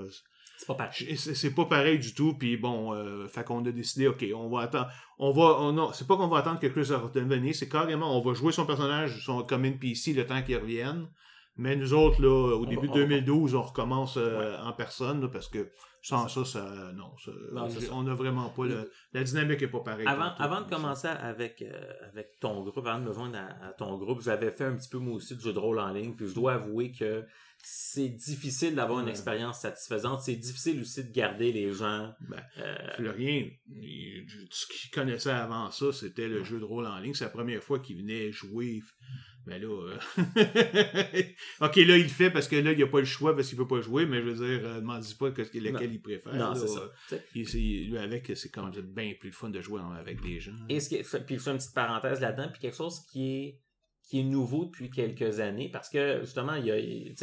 c'est pas pareil. C'est pas pareil du tout. Puis bon, euh, fait qu'on a décidé, ok, on va attendre. On va, non, c'est pas qu'on va attendre que Chris revienne, c'est carrément, on va jouer son personnage son, comme NPC le temps qu'il revienne. Mais nous autres, là, au début de 2012, on recommence euh, en personne, parce que sans ça, ça, non, on n'a vraiment pas la dynamique est pas pareille. Avant, avant de commencer avec euh, avec ton groupe, avant de me joindre à, ton groupe, j'avais fait un petit peu moi aussi de jeu de rôle en ligne, puis je dois avouer que c'est difficile d'avoir une expérience satisfaisante. C'est difficile aussi de garder les gens. Ben, euh... rien. Ce qu'il connaissait avant ça, c'était le jeu de rôle en ligne. C'est la première fois qu'il venait jouer. Mais là, euh, ok, là, il le fait parce que là, il a pas le choix parce qu'il peut pas jouer, mais je veux dire, ne m'en dis pas lequel il préfère. Non, c'est ça. lui, avec, c'est quand même bien plus fun de jouer avec des gens. Et ce qui puis je fais une petite parenthèse là-dedans, puis quelque chose qui est qui est nouveau depuis quelques années parce que justement, il y a, il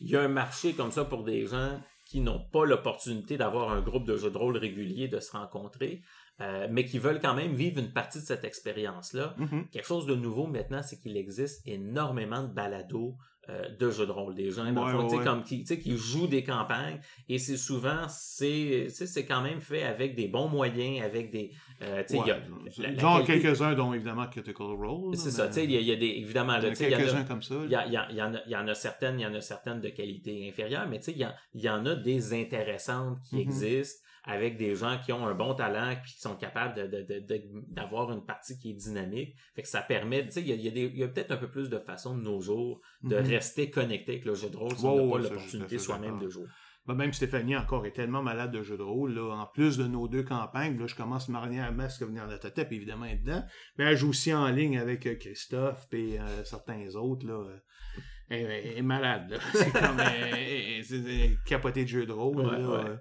y a un marché comme ça pour des gens qui n'ont pas l'opportunité d'avoir un groupe de jeux de rôle régulier, de se rencontrer, euh, mais qui veulent quand même vivre une partie de cette expérience-là. Mm-hmm. Quelque chose de nouveau maintenant, c'est qu'il existe énormément de balados euh, de jeux de rôle des gens comme qui, qui jouent des campagnes et c'est souvent c'est c'est quand même fait avec des bons moyens avec des euh, il y a quelques-uns dont évidemment Critical Role c'est ça tu sais il y, a des évidemment il y, quelques-uns comme ça il y, y, en a, y en a certaines il y en a certaines de qualité inférieure mais tu sais il y, en a des intéressantes qui mm-hmm. existent avec des gens qui ont un bon talent puis qui sont capables d'avoir de, de, une partie qui est dynamique. Fait que ça permet, tu sais, il y a, y a peut-être un peu plus de façons de nos jours de mm-hmm. rester connecté avec le jeu de rôle si on n'a pas l'opportunité soi-même de jouer. Ben, même Stéphanie encore est tellement malade de jeu de rôle. Là. En plus de nos deux campagnes, là, je commence marier à masque venir de tête, évidemment être dedans. Mais elle joue aussi en ligne avec euh, Christophe et euh, certains autres. Là. Elle, est malade. C'est comme elle, capoté de jeu de rôle. là.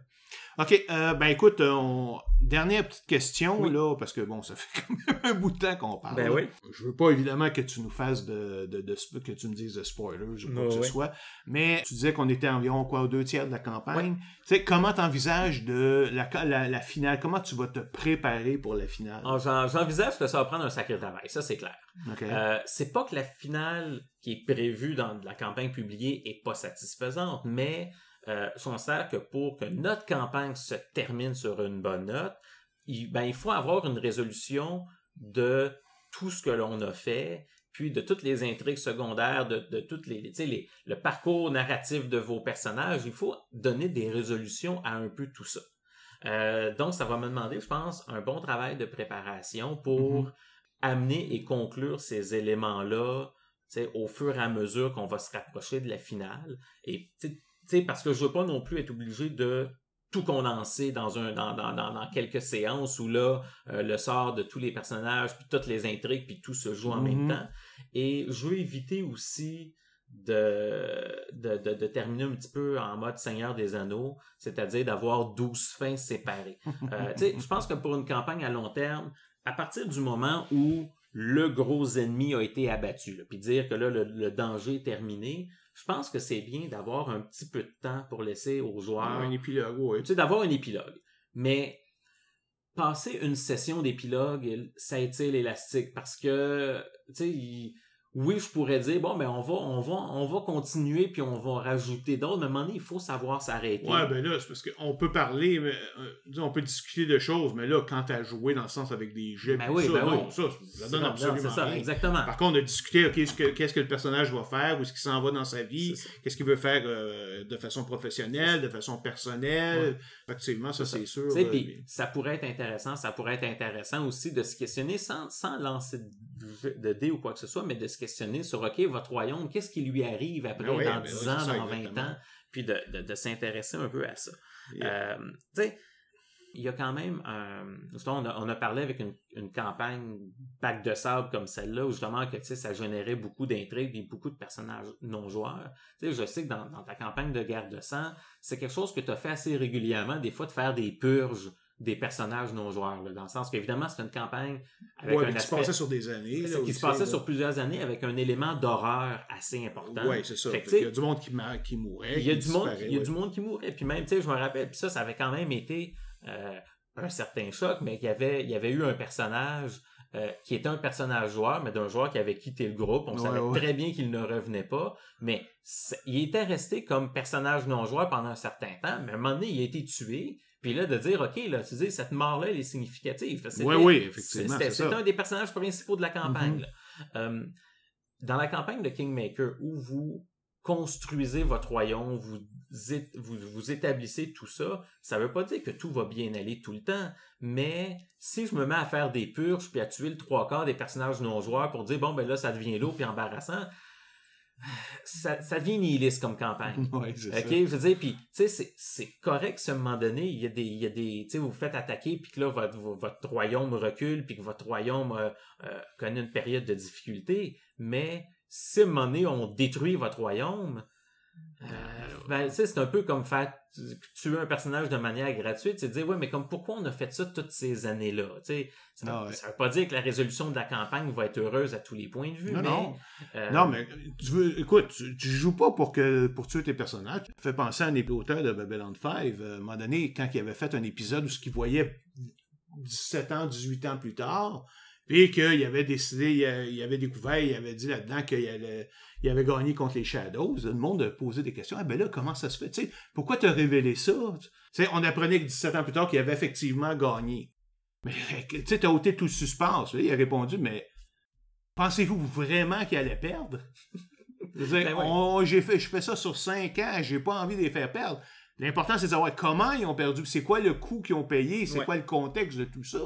OK, euh, ben écoute, euh, dernière petite question, là, parce que bon, ça fait quand même un bout de temps qu'on parle. Ben oui. Je veux pas évidemment que tu nous fasses de, de, de que tu me dises de spoilers ou quoi que ce soit, mais tu disais qu'on était environ quoi, aux deux tiers de la campagne. Tu sais, comment t'envisages de la, la, finale, comment tu vas te préparer pour la finale? Ah, j'envisage que ça va prendre un sacré travail, ça c'est clair. Euh, c'est pas que la finale qui est prévue dans la campagne publiée est pas satisfaisante, mais euh, sont que pour que notre campagne se termine sur une bonne note, il, ben, il faut avoir une résolution de tout ce que l'on a fait, puis de toutes les intrigues secondaires, de, de toutes les, les, le parcours narratif de vos personnages. Il faut donner des résolutions à un peu tout ça. Euh, donc, ça va me demander, je pense, un bon travail de préparation pour mm-hmm. amener et conclure ces éléments-là au fur et à mesure qu'on va se rapprocher de la finale. Et parce que je veux pas non plus être obligé de tout condenser dans un dans, dans, dans, quelques séances où là euh, le sort de tous les personnages puis toutes les intrigues puis tout se joue en même mm-hmm. temps et je veux éviter aussi de, de, de, terminer un petit peu en mode Seigneur des Anneaux, c'est-à-dire d'avoir 12 fins séparées. Euh, je pense que pour une campagne à long terme, à partir du moment où le gros ennemi a été abattu, puis dire que là, le danger est terminé, je pense que c'est bien d'avoir un petit peu de temps pour laisser aux joueurs. Un épilogue, oui. Tu sais, d'avoir un épilogue. Mais passer une session d'épilogue, ça étire l'élastique parce que, tu sais, oui, je pourrais dire, bon, ben, on va, on va, on va continuer, puis on va rajouter d'autres, mais à un moment donné, il faut savoir s'arrêter. Ouais, ben là, c'est parce qu'on peut parler, mais, euh, on peut discuter de choses, mais là, quand t'as joué dans le sens avec des jets, Ben oui, ça, ben non, oui. ça, ça donne absolument ça, rien. exactement. Par contre, on a discuté, OK, ce que- qu'est-ce que le personnage va faire, où est-ce qu'il s'en va dans sa vie, qu'est-ce qu'il veut faire euh, de façon professionnelle, de façon personnelle. Effectivement, ça, C'est sûr. Euh, puis ça pourrait être intéressant, ça pourrait être intéressant aussi de se questionner sans, sans lancer de, de dés ou quoi que ce soit, mais de se questionner sur, OK, votre royaume, qu'est-ce qui lui arrive après, Ben oui, dans ben 10 oui, ans, ça, dans 20 exactement. ans, puis de, de, de s'intéresser un peu à ça. Yeah. Euh, tu sais, il y a quand même un... justement, On a, on a parlé avec une, une campagne bac de sable comme celle-là, où justement que tu sais, ça générait beaucoup d'intrigues et beaucoup de personnages non-joueurs. Tu sais, je sais que dans, dans ta campagne de guerre de sang, c'est quelque chose que tu as fait assez régulièrement, des fois, de faire des purges des personnages non-joueurs, là, dans le sens qu'évidemment, c'est une campagne avec ouais, un qui se aspect... passait sur des années. là, qui se passait là. sur plusieurs années avec un élément d'horreur assez important. Ouais, c'est ça. Qu'il y a du monde qui, qui mourait. il y a qui du monde, il y a ouais. du monde qui mourait. Puis même, tu sais, je me rappelle, puis ça, ça avait quand même été euh, un certain choc, mais qu'il y avait, il y avait eu un personnage euh, qui était un personnage joueur, mais d'un joueur qui avait quitté le groupe. On Ouais, savait ouais. très bien qu'il ne revenait pas, mais il était resté comme personnage non joueur pendant un certain temps, mais à un moment donné, il a été tué. Puis là, de dire, OK, là, tu dis, cette mort-là, elle est significative. Oui, oui, effectivement, c'est un des personnages principaux de la campagne. Mhm. là. Euh, dans la campagne de Kingmaker, où vous construisez votre royaume, vous, vous, vous établissez tout ça, ça veut pas dire que tout va bien aller tout le temps, mais si je me mets à faire des purges puis à tuer le trois quarts des personnages non joueurs pour dire bon ben là ça devient lourd puis embarrassant, ça, ça devient nihiliste comme campagne. Ouais, c'est OK, ça. je veux dire, puis, tu sais, c'est- correct, à un moment donné, il y a des, il y a des, tu sais, vous vous faites attaquer, puis que là, votre, votre royaume recule, puis que votre royaume euh, euh, connaît une période de difficulté, mais si à un moment donné, on détruit votre royaume, euh, ben, tu sais, c'est un peu comme faire tu- tuer un personnage de manière gratuite, c'est dire, ouais, mais comme pourquoi on a fait ça toutes ces années-là, tu sais, ça, Ah ouais. ça veut pas dire que la résolution de la campagne va être heureuse à tous les points de vue, Non, mais... non. euh, Non, mais tu veux, écoute, tu, tu joues pas pour que pour tuer tes personnages. Tu fais penser à un auteur de Babylon 5. euh, à un moment donné, quand il avait fait un épisode où ce qu'il voyait 17 ans, 18 ans plus tard, puis qu'il avait décidé, il, avait découvert, il avait dit là-dedans qu'il allait- il avait gagné contre les Shadows. Le monde a posé des questions. Ah ben là, comment ça se fait? Tu sais, pourquoi t'as révélé ça? On apprenait que 17 ans plus tard qu'il avait effectivement gagné. Mais tu sais, t'as ôté tout le suspense. Il a répondu, mais pensez-vous vraiment qu'il allait perdre? Ben oui. j'ai fait, je fais ça sur 5 ans, j'ai pas envie de les faire perdre. L'important, c'est de savoir comment ils ont perdu, c'est quoi le coût qu'ils ont payé, c'est Ouais. quoi le contexte de tout ça.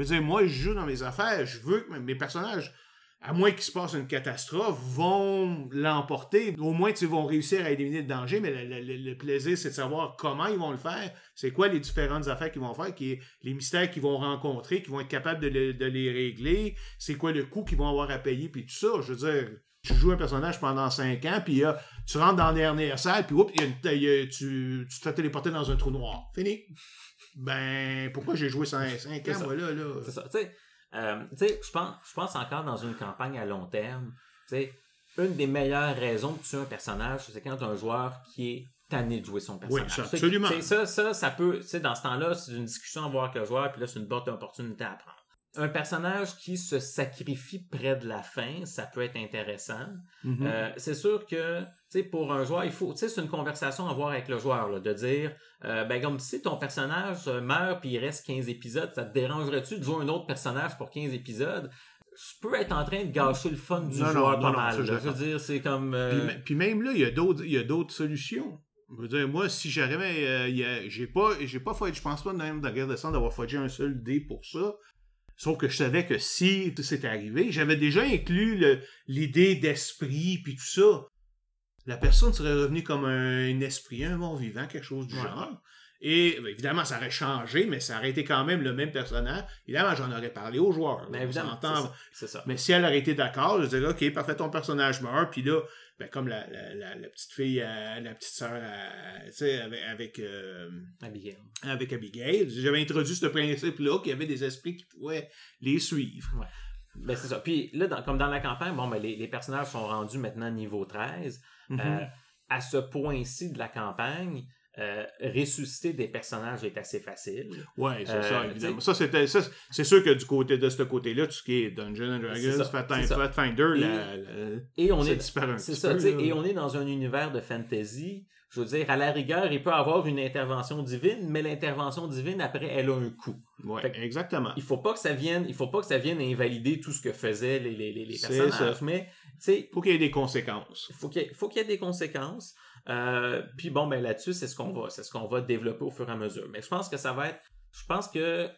Je veux dire, moi, je joue dans mes affaires, je veux que mes personnages, à moins qu'il se passe une catastrophe, vont l'emporter. Au moins, ils vont réussir à éliminer le danger, mais le, plaisir, c'est de savoir comment ils vont le faire, c'est quoi les différentes affaires qu'ils vont faire, les mystères qu'ils vont rencontrer, qu'ils vont être capables de, le- de les régler, c'est quoi le coût qu'ils vont avoir à payer, puis tout ça. Je veux dire, tu joues un personnage pendant 5 ans, puis euh, tu rentres dans la dernière salle, puis oups, tu, tu te fais téléporter dans un trou noir. Fini. Ben, pourquoi j'ai joué 5, C'est ans, ça. moi, là, là? C'est ça. Tu sais, euh, je pense, je pense encore dans une campagne à long terme. Tu sais, une des meilleures raisons de tuer un personnage, c'est quand un joueur qui est tanné de jouer son personnage. ça, sais, absolument. Ça, ça, ça peut, tu sais, dans ce temps-là, c'est une discussion à avoir avec le joueur, puis là, c'est une bonne opportunité à prendre. Un personnage qui se sacrifie près de la fin, ça peut être intéressant. Mhm. Euh, c'est sûr que, tu sais, pour un joueur, il faut, tu sais, c'est une conversation à avoir avec le joueur, là, de dire, euh, ben, comme si ton personnage meurt puis il reste 15 épisodes, ça te dérangerait-tu de jouer un autre personnage pour 15 épisodes? Je peux être en train de gâcher le fun du Non, joueur non, pas non, mal. ça, je veux dire, c'est comme... euh, Puis, même là, il y a d'autres, il y a d'autres solutions. Je veux dire, moi, si a- j'ai pas, j'ai pas fudgé- je pense pas même dans la guerre de sang d'avoir fudgé un seul dé pour ça. Sauf que je savais que si c'était arrivé, j'avais déjà inclus l'idée d'esprit puis tout ça. La personne serait revenue comme un, esprit, un mort vivant, quelque chose du Ouais. genre. Et ben, évidemment, ça aurait changé, mais ça aurait été quand même le même personnage. Évidemment, j'en aurais parlé aux joueurs. ben, évidemment, ça, ça. Mais si elle aurait été d'accord, je dirais, OK, parfait, ton personnage meurt, puis là, ben, comme la, la, la, la petite fille, euh, la petite sœur, euh, tu sais, avec, avec, euh, Abigail. avec Abigail, j'avais introduit ce principe-là, qu'il y avait des esprits qui pouvaient les suivre. Ben, c'est ça. Puis là, dans- comme dans la campagne, bon, ben, les, les personnages sont rendus maintenant niveau 13. Mhm. Euh, à ce point-ci de la campagne, euh, ressusciter des personnages est assez facile. Ouais, c'est Euh, ça, tu évidemment. Ça, c'était, c'est sûr que du côté de ce côté-là, tout ce qui est Dungeons and Dragons, Pathfinder, Et- la- la- Et on est, disparaît un c'est ça, peu, et on est dans un univers de fantasy. Je veux dire, à la rigueur, il peut avoir une intervention divine, mais l'intervention divine, après, elle a un coût. Ouais, Fait exactement. Il faut pas que ça vienne, il faut pas que ça vienne invalider tout ce que faisaient les, les, les, personnages. ça. Mais, tu sais, Faut qu'il y ait des conséquences. faut qu'il faut qu'il y ait des conséquences. Euh, puis bon, ben là-dessus, c'est ce qu'on va, c'est ce qu'on va développer au fur et à mesure. Mais je pense que ça va être, je pense que,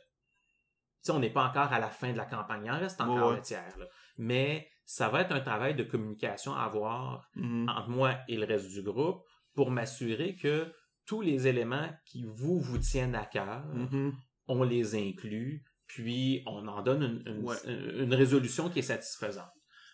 on n'est pas encore à la fin de la campagne, il en reste encore Ouais. le tiers. là. Mais ça va être un travail de communication à avoir Mhm. entre moi et le reste du groupe pour m'assurer que tous les éléments qui vous vous tiennent à cœur, Mhm. on les inclut, puis on en donne une, une- Ouais. une résolution qui est satisfaisante.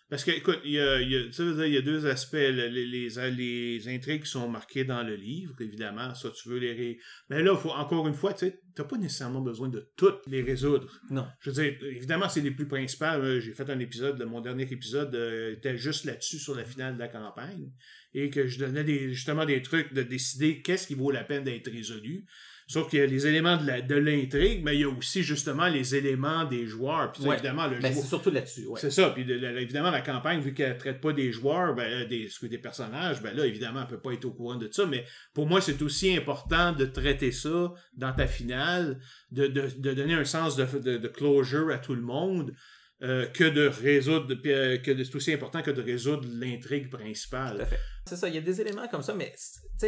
Parce que, écoute, il y a, il y a- dire, il y deux aspects. le- Les, les, les intrigues qui sont marquées dans le livre, évidemment, ça, tu veux les ré... Mais là, faut, encore une fois, tu sais, t'as pas nécessairement besoin de toutes les résoudre. Non. Je veux dire, évidemment, c'est les plus principales. Euh, J'ai fait un épisode, mon dernier épisode euh, était juste là-dessus, sur la finale de la campagne, et que je donnais des, justement des trucs de décider qu'est-ce qui vaut la peine d'être résolu. Sauf qu'il y a les éléments de l'intrigue, mais il y a aussi justement les éléments des joueurs. Puis ça, Ouais. évidemment, le Ben, joueur- c'est surtout là-dessus. Ouais. c'est ça. Puis évidemment, la campagne, vu qu'elle traite pas des joueurs, ben, euh, des, des personnages, ben là, évidemment, elle peut pas être au courant de ça. Mais pour moi, c'est aussi important de traiter ça dans ta finale, de, de, de donner un sens de, de, de closure à tout le monde. Euh, que de résoudre, euh, que c'est aussi important que de résoudre l'intrigue principale. C'est ça, il y a des éléments comme ça, mais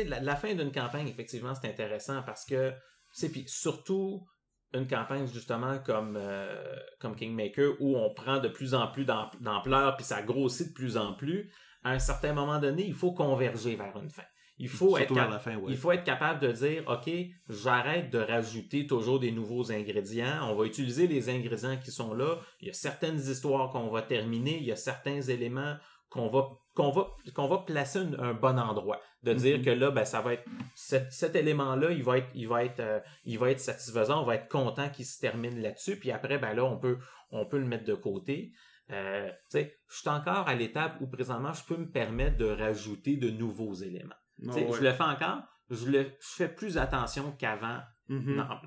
la, la fin d'une campagne, effectivement, c'est intéressant parce que, sais, puis surtout une campagne justement comme, euh, comme Kingmaker où on prend de plus en plus d'am- d'ampleur puis ça grossit de plus en plus, à un certain moment donné, il faut converger vers une fin. Il faut, être Surtout vers cap- la fin, ouais. il faut être capable de dire, OK, j'arrête de rajouter toujours des nouveaux ingrédients. On va utiliser les ingrédients qui sont là. Il y a certaines histoires qu'on va terminer. Il y a certains éléments qu'on va, qu'on va, qu'on va placer un, un bon endroit. De dire Mhm. que là, ben, ça va être, cet, cet élément-là, il va être, il va être, euh, il va être satisfaisant. On va être content qu'il se termine là-dessus. Puis après, ben là, on peut, on peut le mettre de côté. Euh, tu sais, je suis encore à l'étape où présentement, je peux me permettre de rajouter de nouveaux éléments. Ah, ouais. Je le fais encore, je, le, je fais plus attention qu'avant, Mhm. n'en-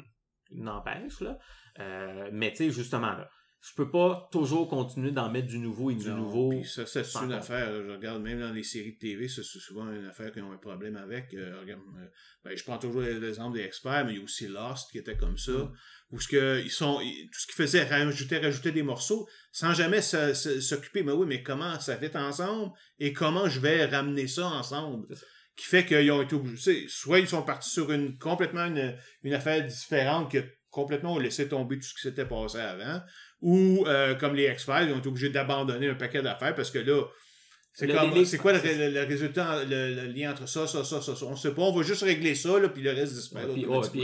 n'empêche, là. Euh, mais tu sais, justement, là, je peux pas toujours continuer d'en mettre du nouveau et du Non, nouveau. ça, ça, c'est une compte. affaire. Je regarde même dans les séries de TV, ça, c'est souvent une affaire qui ont un problème avec. Euh, regarde, euh, ben, je prends toujours l'exemple des experts, mais il y a aussi Lost qui était comme ça, Mm. où ce que ils sont, ils- tout ce qu'ils faisaient, rajouter, rajouter des morceaux, sans jamais s'occuper. Mais oui, mais comment ça fait ensemble et comment je vais ramener ça ensemble? Qui fait qu'ils ont été obligés, soit ils sont partis sur une complètement une, une affaire différente que complètement laissé tomber tout ce qui s'était passé avant, ou euh, comme les X-Files, ils ont été obligés d'abandonner un paquet d'affaires parce que là, c'est quoi le, le- le résultat, le, le lien entre ça, ça, ça, ça, ça? On sait pas, on va juste régler ça, là, puis le reste disparaît. Ouais, automatiquement.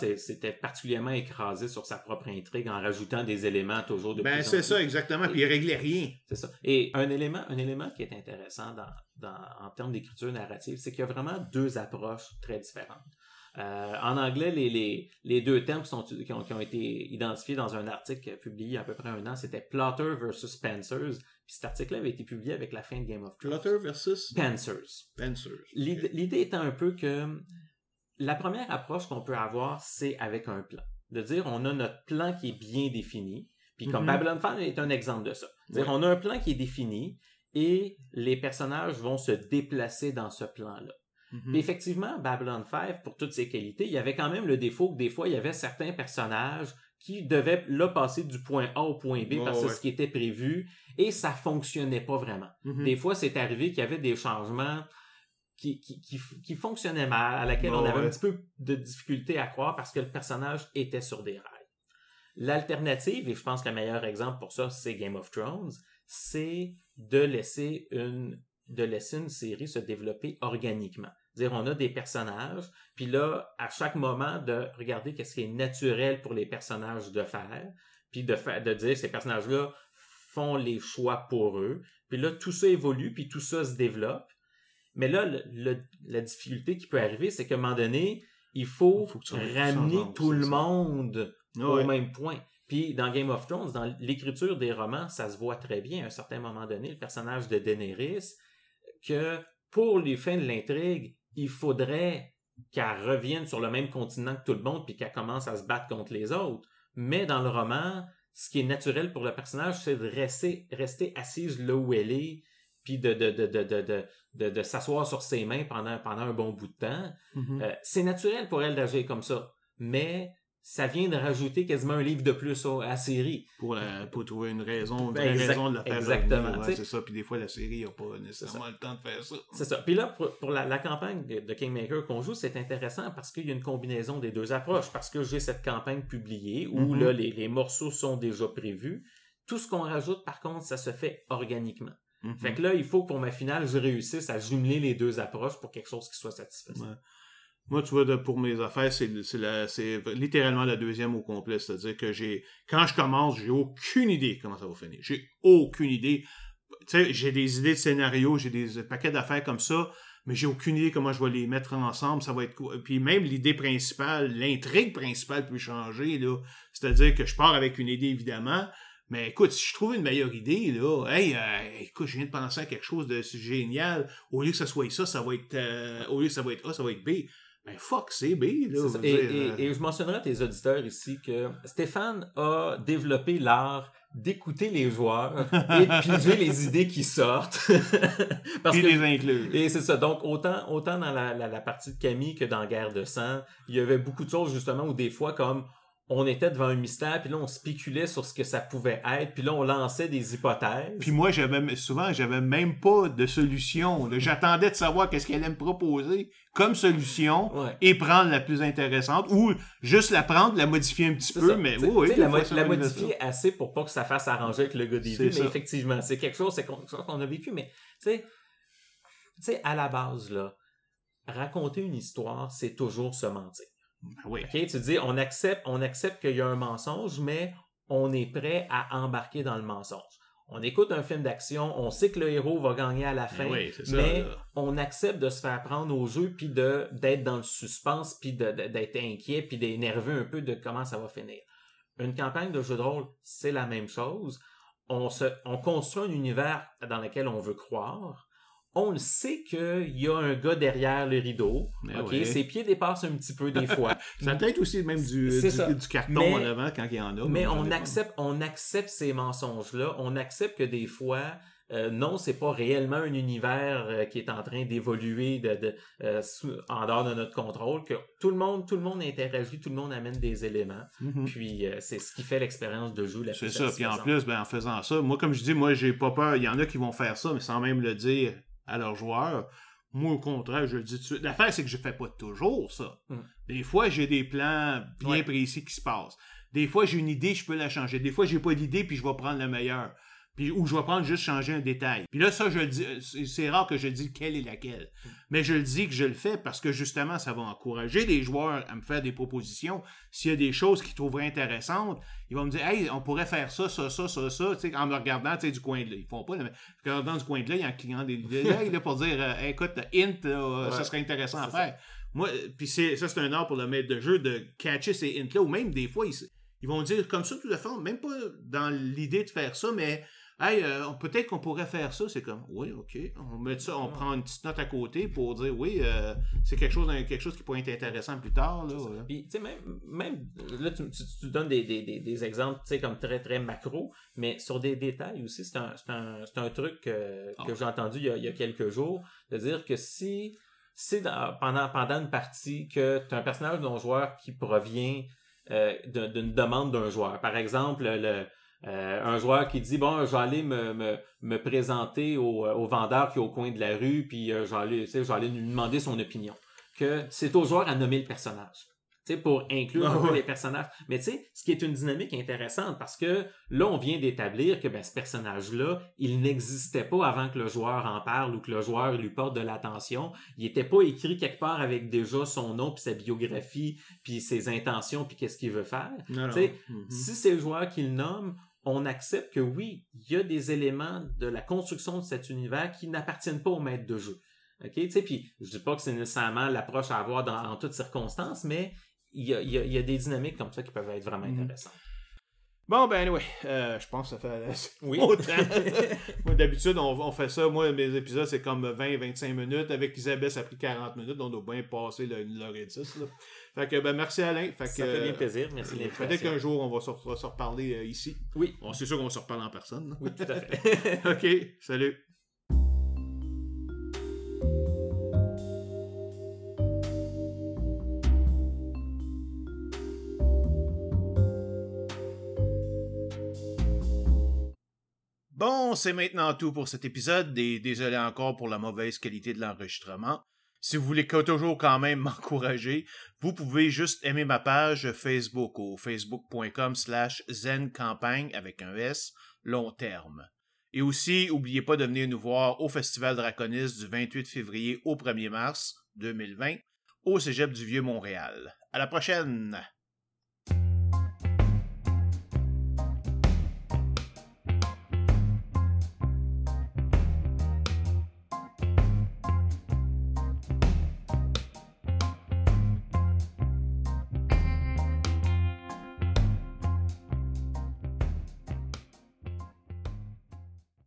puis c'était particulièrement écrasé sur sa propre intrigue en rajoutant des éléments toujours de ben, c'est ça, exactement, puis il réglait rien. C'est ça. Et un élément, un élément qui est intéressant dans, dans- en termes d'écriture narrative, c'est qu'il y a vraiment deux approches très différentes. Euh, en anglais, les, les, les deux termes qui, sont, qui, ont, qui ont été identifiés dans un article publié il y a à peu près un an, c'était Plotter versus Spencers. Puis cet article-là avait été publié avec la fin de Game of Thrones. Plotter versus. Spencer. L'idée l'idée étant un peu que la première approche qu'on peut avoir, c'est avec un plan. De dire, on a notre plan qui est bien défini. Puis comme Mhm. Babylon 5 est un exemple de ça. Dire, Ouais. on a un plan qui est défini et les personnages vont se déplacer dans ce plan-là. Mais effectivement, Babylon 5, pour toutes ses qualités, il y avait quand même le défaut que des fois, il y avait certains personnages qui devaient là passer du point A au point B parce que ouais. c'est ce qui était prévu et ça fonctionnait pas vraiment. Mhm. Des fois, c'est arrivé qu'il y avait des changements qui, qui, qui, qui fonctionnaient mal, à laquelle on avait ouais. un petit peu de difficulté à croire parce que le personnage était sur des rails. L'alternative, et je pense que le meilleur exemple pour ça, c'est Game of Thrones, c'est de laisser une de laisser une série se développer organiquement. Dire on a des personnages, puis là, à chaque moment, de regarder qu'est-ce qui est naturel pour les personnages de faire, puis de faire de dire ces personnages-là font les choix pour eux, puis là, tout ça évolue, puis tout ça se développe. Mais là, le- le- la difficulté qui peut arriver, c'est qu'à un moment donné, il faut, Il ramener tout le ça. monde Ouais. au même point. Puis dans Game of Thrones, dans l'écriture des romans, ça se voit très bien. À un certain moment donné, le personnage de Daenerys, que pour les fins de l'intrigue, il faudrait qu'elle revienne sur le même continent que tout le monde puis qu'elle commence à se battre contre les autres. Mais dans le roman, ce qui est naturel pour le personnage, c'est de rester, rester assise là où elle est, puis de, de, de, de, de, de, s'asseoir sur ses mains pendant, pendant un bon bout de temps. Mhm. Euh, c'est naturel pour elle d'agir comme ça. Mais ça vient de rajouter quasiment un livre de plus à la série. Pour, la- pour trouver une raison, une Ben, exact- raison de la faire exactement, ouais, c'est ça. Puis des fois, la série n'a pas nécessairement le temps de faire ça. C'est ça. Puis là, pour, pour la, la campagne de, de Kingmaker qu'on joue, c'est intéressant parce qu'il y a une combinaison des deux approches. Parce que j'ai cette campagne publiée où Mhm. là, les, les morceaux sont déjà prévus. Tout ce qu'on rajoute, par contre, ça se fait organiquement. Mhm. Fait que là, il faut que pour ma finale, je réussisse à jumeler les deux approches pour quelque chose qui soit satisfaisant. Ouais. Moi, tu vois, pour mes affaires, c'est littéralement la deuxième au complet. C'est-à-dire que j'ai, quand je commence, j'ai aucune idée comment ça va finir. J'ai aucune idée. Tu sais, j'ai des idées de scénario, j'ai des paquets d'affaires comme ça, mais j'ai aucune idée comment je vais les mettre ensemble. Ça va être. Puis même l'idée principale, l'intrigue principale peut changer, là. C'est-à-dire que je pars avec une idée, évidemment. Mais écoute, si je trouve une meilleure idée, là, hey, euh, écoute, je viens de penser à quelque chose de génial. Au lieu que ça soit ça, ça va être, euh, au lieu que ça va être A, ça va être B. Ben fuck, c'est B, là. Et, dire, et- et je mentionnerai à tes auditeurs ici que Stéphane a développé l'art d'écouter les joueurs et de piger les idées qui sortent. Parce puis que les inclure. Et c'est ça. Donc, autant, autant dans la, la, la partie de Camille que dans Guerre de sang, il y avait beaucoup de choses, justement, où des fois, comme on était devant un mystère, puis là, on spéculait sur ce que ça pouvait être, puis là, on lançait des hypothèses. Puis moi, j'avais souvent, j'avais même pas de solution. J'attendais de savoir qu'est-ce qu'elle allait me proposer comme solution Ouais. et prendre la plus intéressante ou juste la prendre, la modifier un petit peu, ça. mais oui, la, mo- modifier assez pour pas que ça fasse arranger avec le gars des vues, mais effectivement, c'est quelque chose, c'est qu'on ça qu'on a vécu, mais tu sais, tu sais, à la base, là, raconter une histoire, c'est toujours se mentir. Ben oui. Tu dis, on accepte, on accepte qu'il y a un mensonge, mais on est prêt à embarquer dans le mensonge. On écoute un film d'action, on sait que le héros va gagner à la fin, Ben oui, ça. mais là. on accepte de se faire prendre au jeu, puis de, d'être dans le suspense, puis d'être inquiet, puis d'être nerveux un peu de comment ça va finir. Une campagne de jeu de rôle, c'est la même chose. On, se, on construit un univers dans lequel on veut croire. On le sait qu'il y a un gars derrière le rideau. OK? oui. Ses pieds dépassent un petit peu des fois. Ça peut être aussi même du, carton Mais- en avant quand il y en a. Mais on accepte, on accepte ces mensonges-là. On accepte que des fois, euh, non, c'est pas réellement un univers euh, qui est en train d'évoluer de, de, euh, sous- en dehors de notre contrôle. Que tout le monde, tout le monde interagit, tout le monde amène des éléments. Mhm. Puis euh, c'est ce qui fait l'expérience de jeu la plus C'est ça. Puis en plus, ben, en faisant ça, moi, comme je dis, moi, j'ai pas peur. Il y en a qui vont faire ça, mais sans même le dire à leurs joueurs. Moi, au contraire, je le dis tout de suite. L'affaire, c'est que je fais pas toujours ça. Mm. Des fois, j'ai des plans bien Ouais. précis qui se passent. Des fois, j'ai une idée, je peux la changer. Des fois, j'ai pas d'idée, puis je vais prendre la meilleure. Puis, ou je vais prendre juste changer un détail. Puis là, ça, je le dis, c'est- c'est rare que je dise quelle est laquelle. Mais je le dis que je le fais parce que justement, ça va encourager les joueurs à me faire des propositions. S'il y a des choses qu'ils trouveraient intéressantes, ils vont me dire Hey, on pourrait faire ça, ça, ça, ça, ça, tu sais, en me regardant tu sais, du coin de l'œil. Ils font pas, mais en regardant du coin de l'œil, en clignant des l'œil là, pour dire euh, écoute, hint, là, ça serait intéressant à faire. Moi, euh, puis c'est, ça, c'est un art pour le maître de jeu de catcher ces hints-là, ou même des fois, ils, ils vont dire comme ça tout à fait, même pas dans l'idée de faire ça, mais Hey, euh, peut-être qu'on pourrait faire ça. C'est comme, oui, OK. On met ça, on prend une petite note à côté pour dire, oui, euh, c'est quelque chose, quelque chose qui pourrait être intéressant plus tard. Là, ouais. Puis, tu sais, même, même, là, tu, tu, tu donnes des, des, des, des exemples, tu sais, comme très, très macro, mais sur des détails aussi, c'est un, c'est un, c'est un truc que, que Ah. j'ai entendu il y, a, il y a quelques jours, de dire que si, si dans- pendant, pendant une partie que tu as un personnage d'un joueur qui provient euh, d'un- d'une demande d'un joueur, par exemple, le, euh, un joueur qui dit bon aller me, me, me présenter au, au vendeur qui est au coin de la rue puis euh, aller lui demander son opinion. Que c'est au joueur à nommer le personnage sais, pour inclure un Ah peu les personnages. Mais tu sais, ce qui est une dynamique intéressante parce que là, on vient d'établir que ben, ce personnage-là, il n'existait pas avant que le joueur en parle ou que le joueur lui porte de l'attention. Il n'était pas écrit quelque part avec déjà son nom, puis sa biographie, puis ses intentions, puis qu'est-ce qu'il veut faire. Non, non. Mhm. Si c'est le joueur qui le nomme, on accepte que oui, il y a des éléments de la construction de cet univers qui n'appartiennent pas au maître de jeu. OK? Tu sais, puis je dis pas que c'est nécessairement l'approche à avoir dans, en toutes circonstances, mais il y y y a des dynamiques comme ça qui peuvent être vraiment Mhm. intéressantes. Bon, ben, anyway, euh, je pense que ça fait Oui. autant. d'habitude, on, on fait ça. Moi, mes épisodes, c'est comme 20-25 minutes. Avec Isabelle, ça a pris 40 minutes. On doit bien passer le, une heure et dix. Là. Fait que, ben, merci Alain. Fait que, Ça fait bien euh, plaisir. Merci de Peut-être qu'un jour, on va se, on reparler euh, ici. Oui. Bon, c'est sûr qu'on se reparler en personne. là. Oui, tout à fait. OK, salut. Bon, c'est maintenant tout pour cet épisode et désolé encore pour la mauvaise qualité de l'enregistrement. Si vous voulez toujours quand même m'encourager, vous pouvez juste aimer ma page Facebook au facebook.com slash zencampagne avec un S long terme. Et aussi, n'oubliez pas de venir nous voir au Festival Draconis du 28 février au 1er mars 2020 au Cégep du Vieux-Montréal. À la prochaine!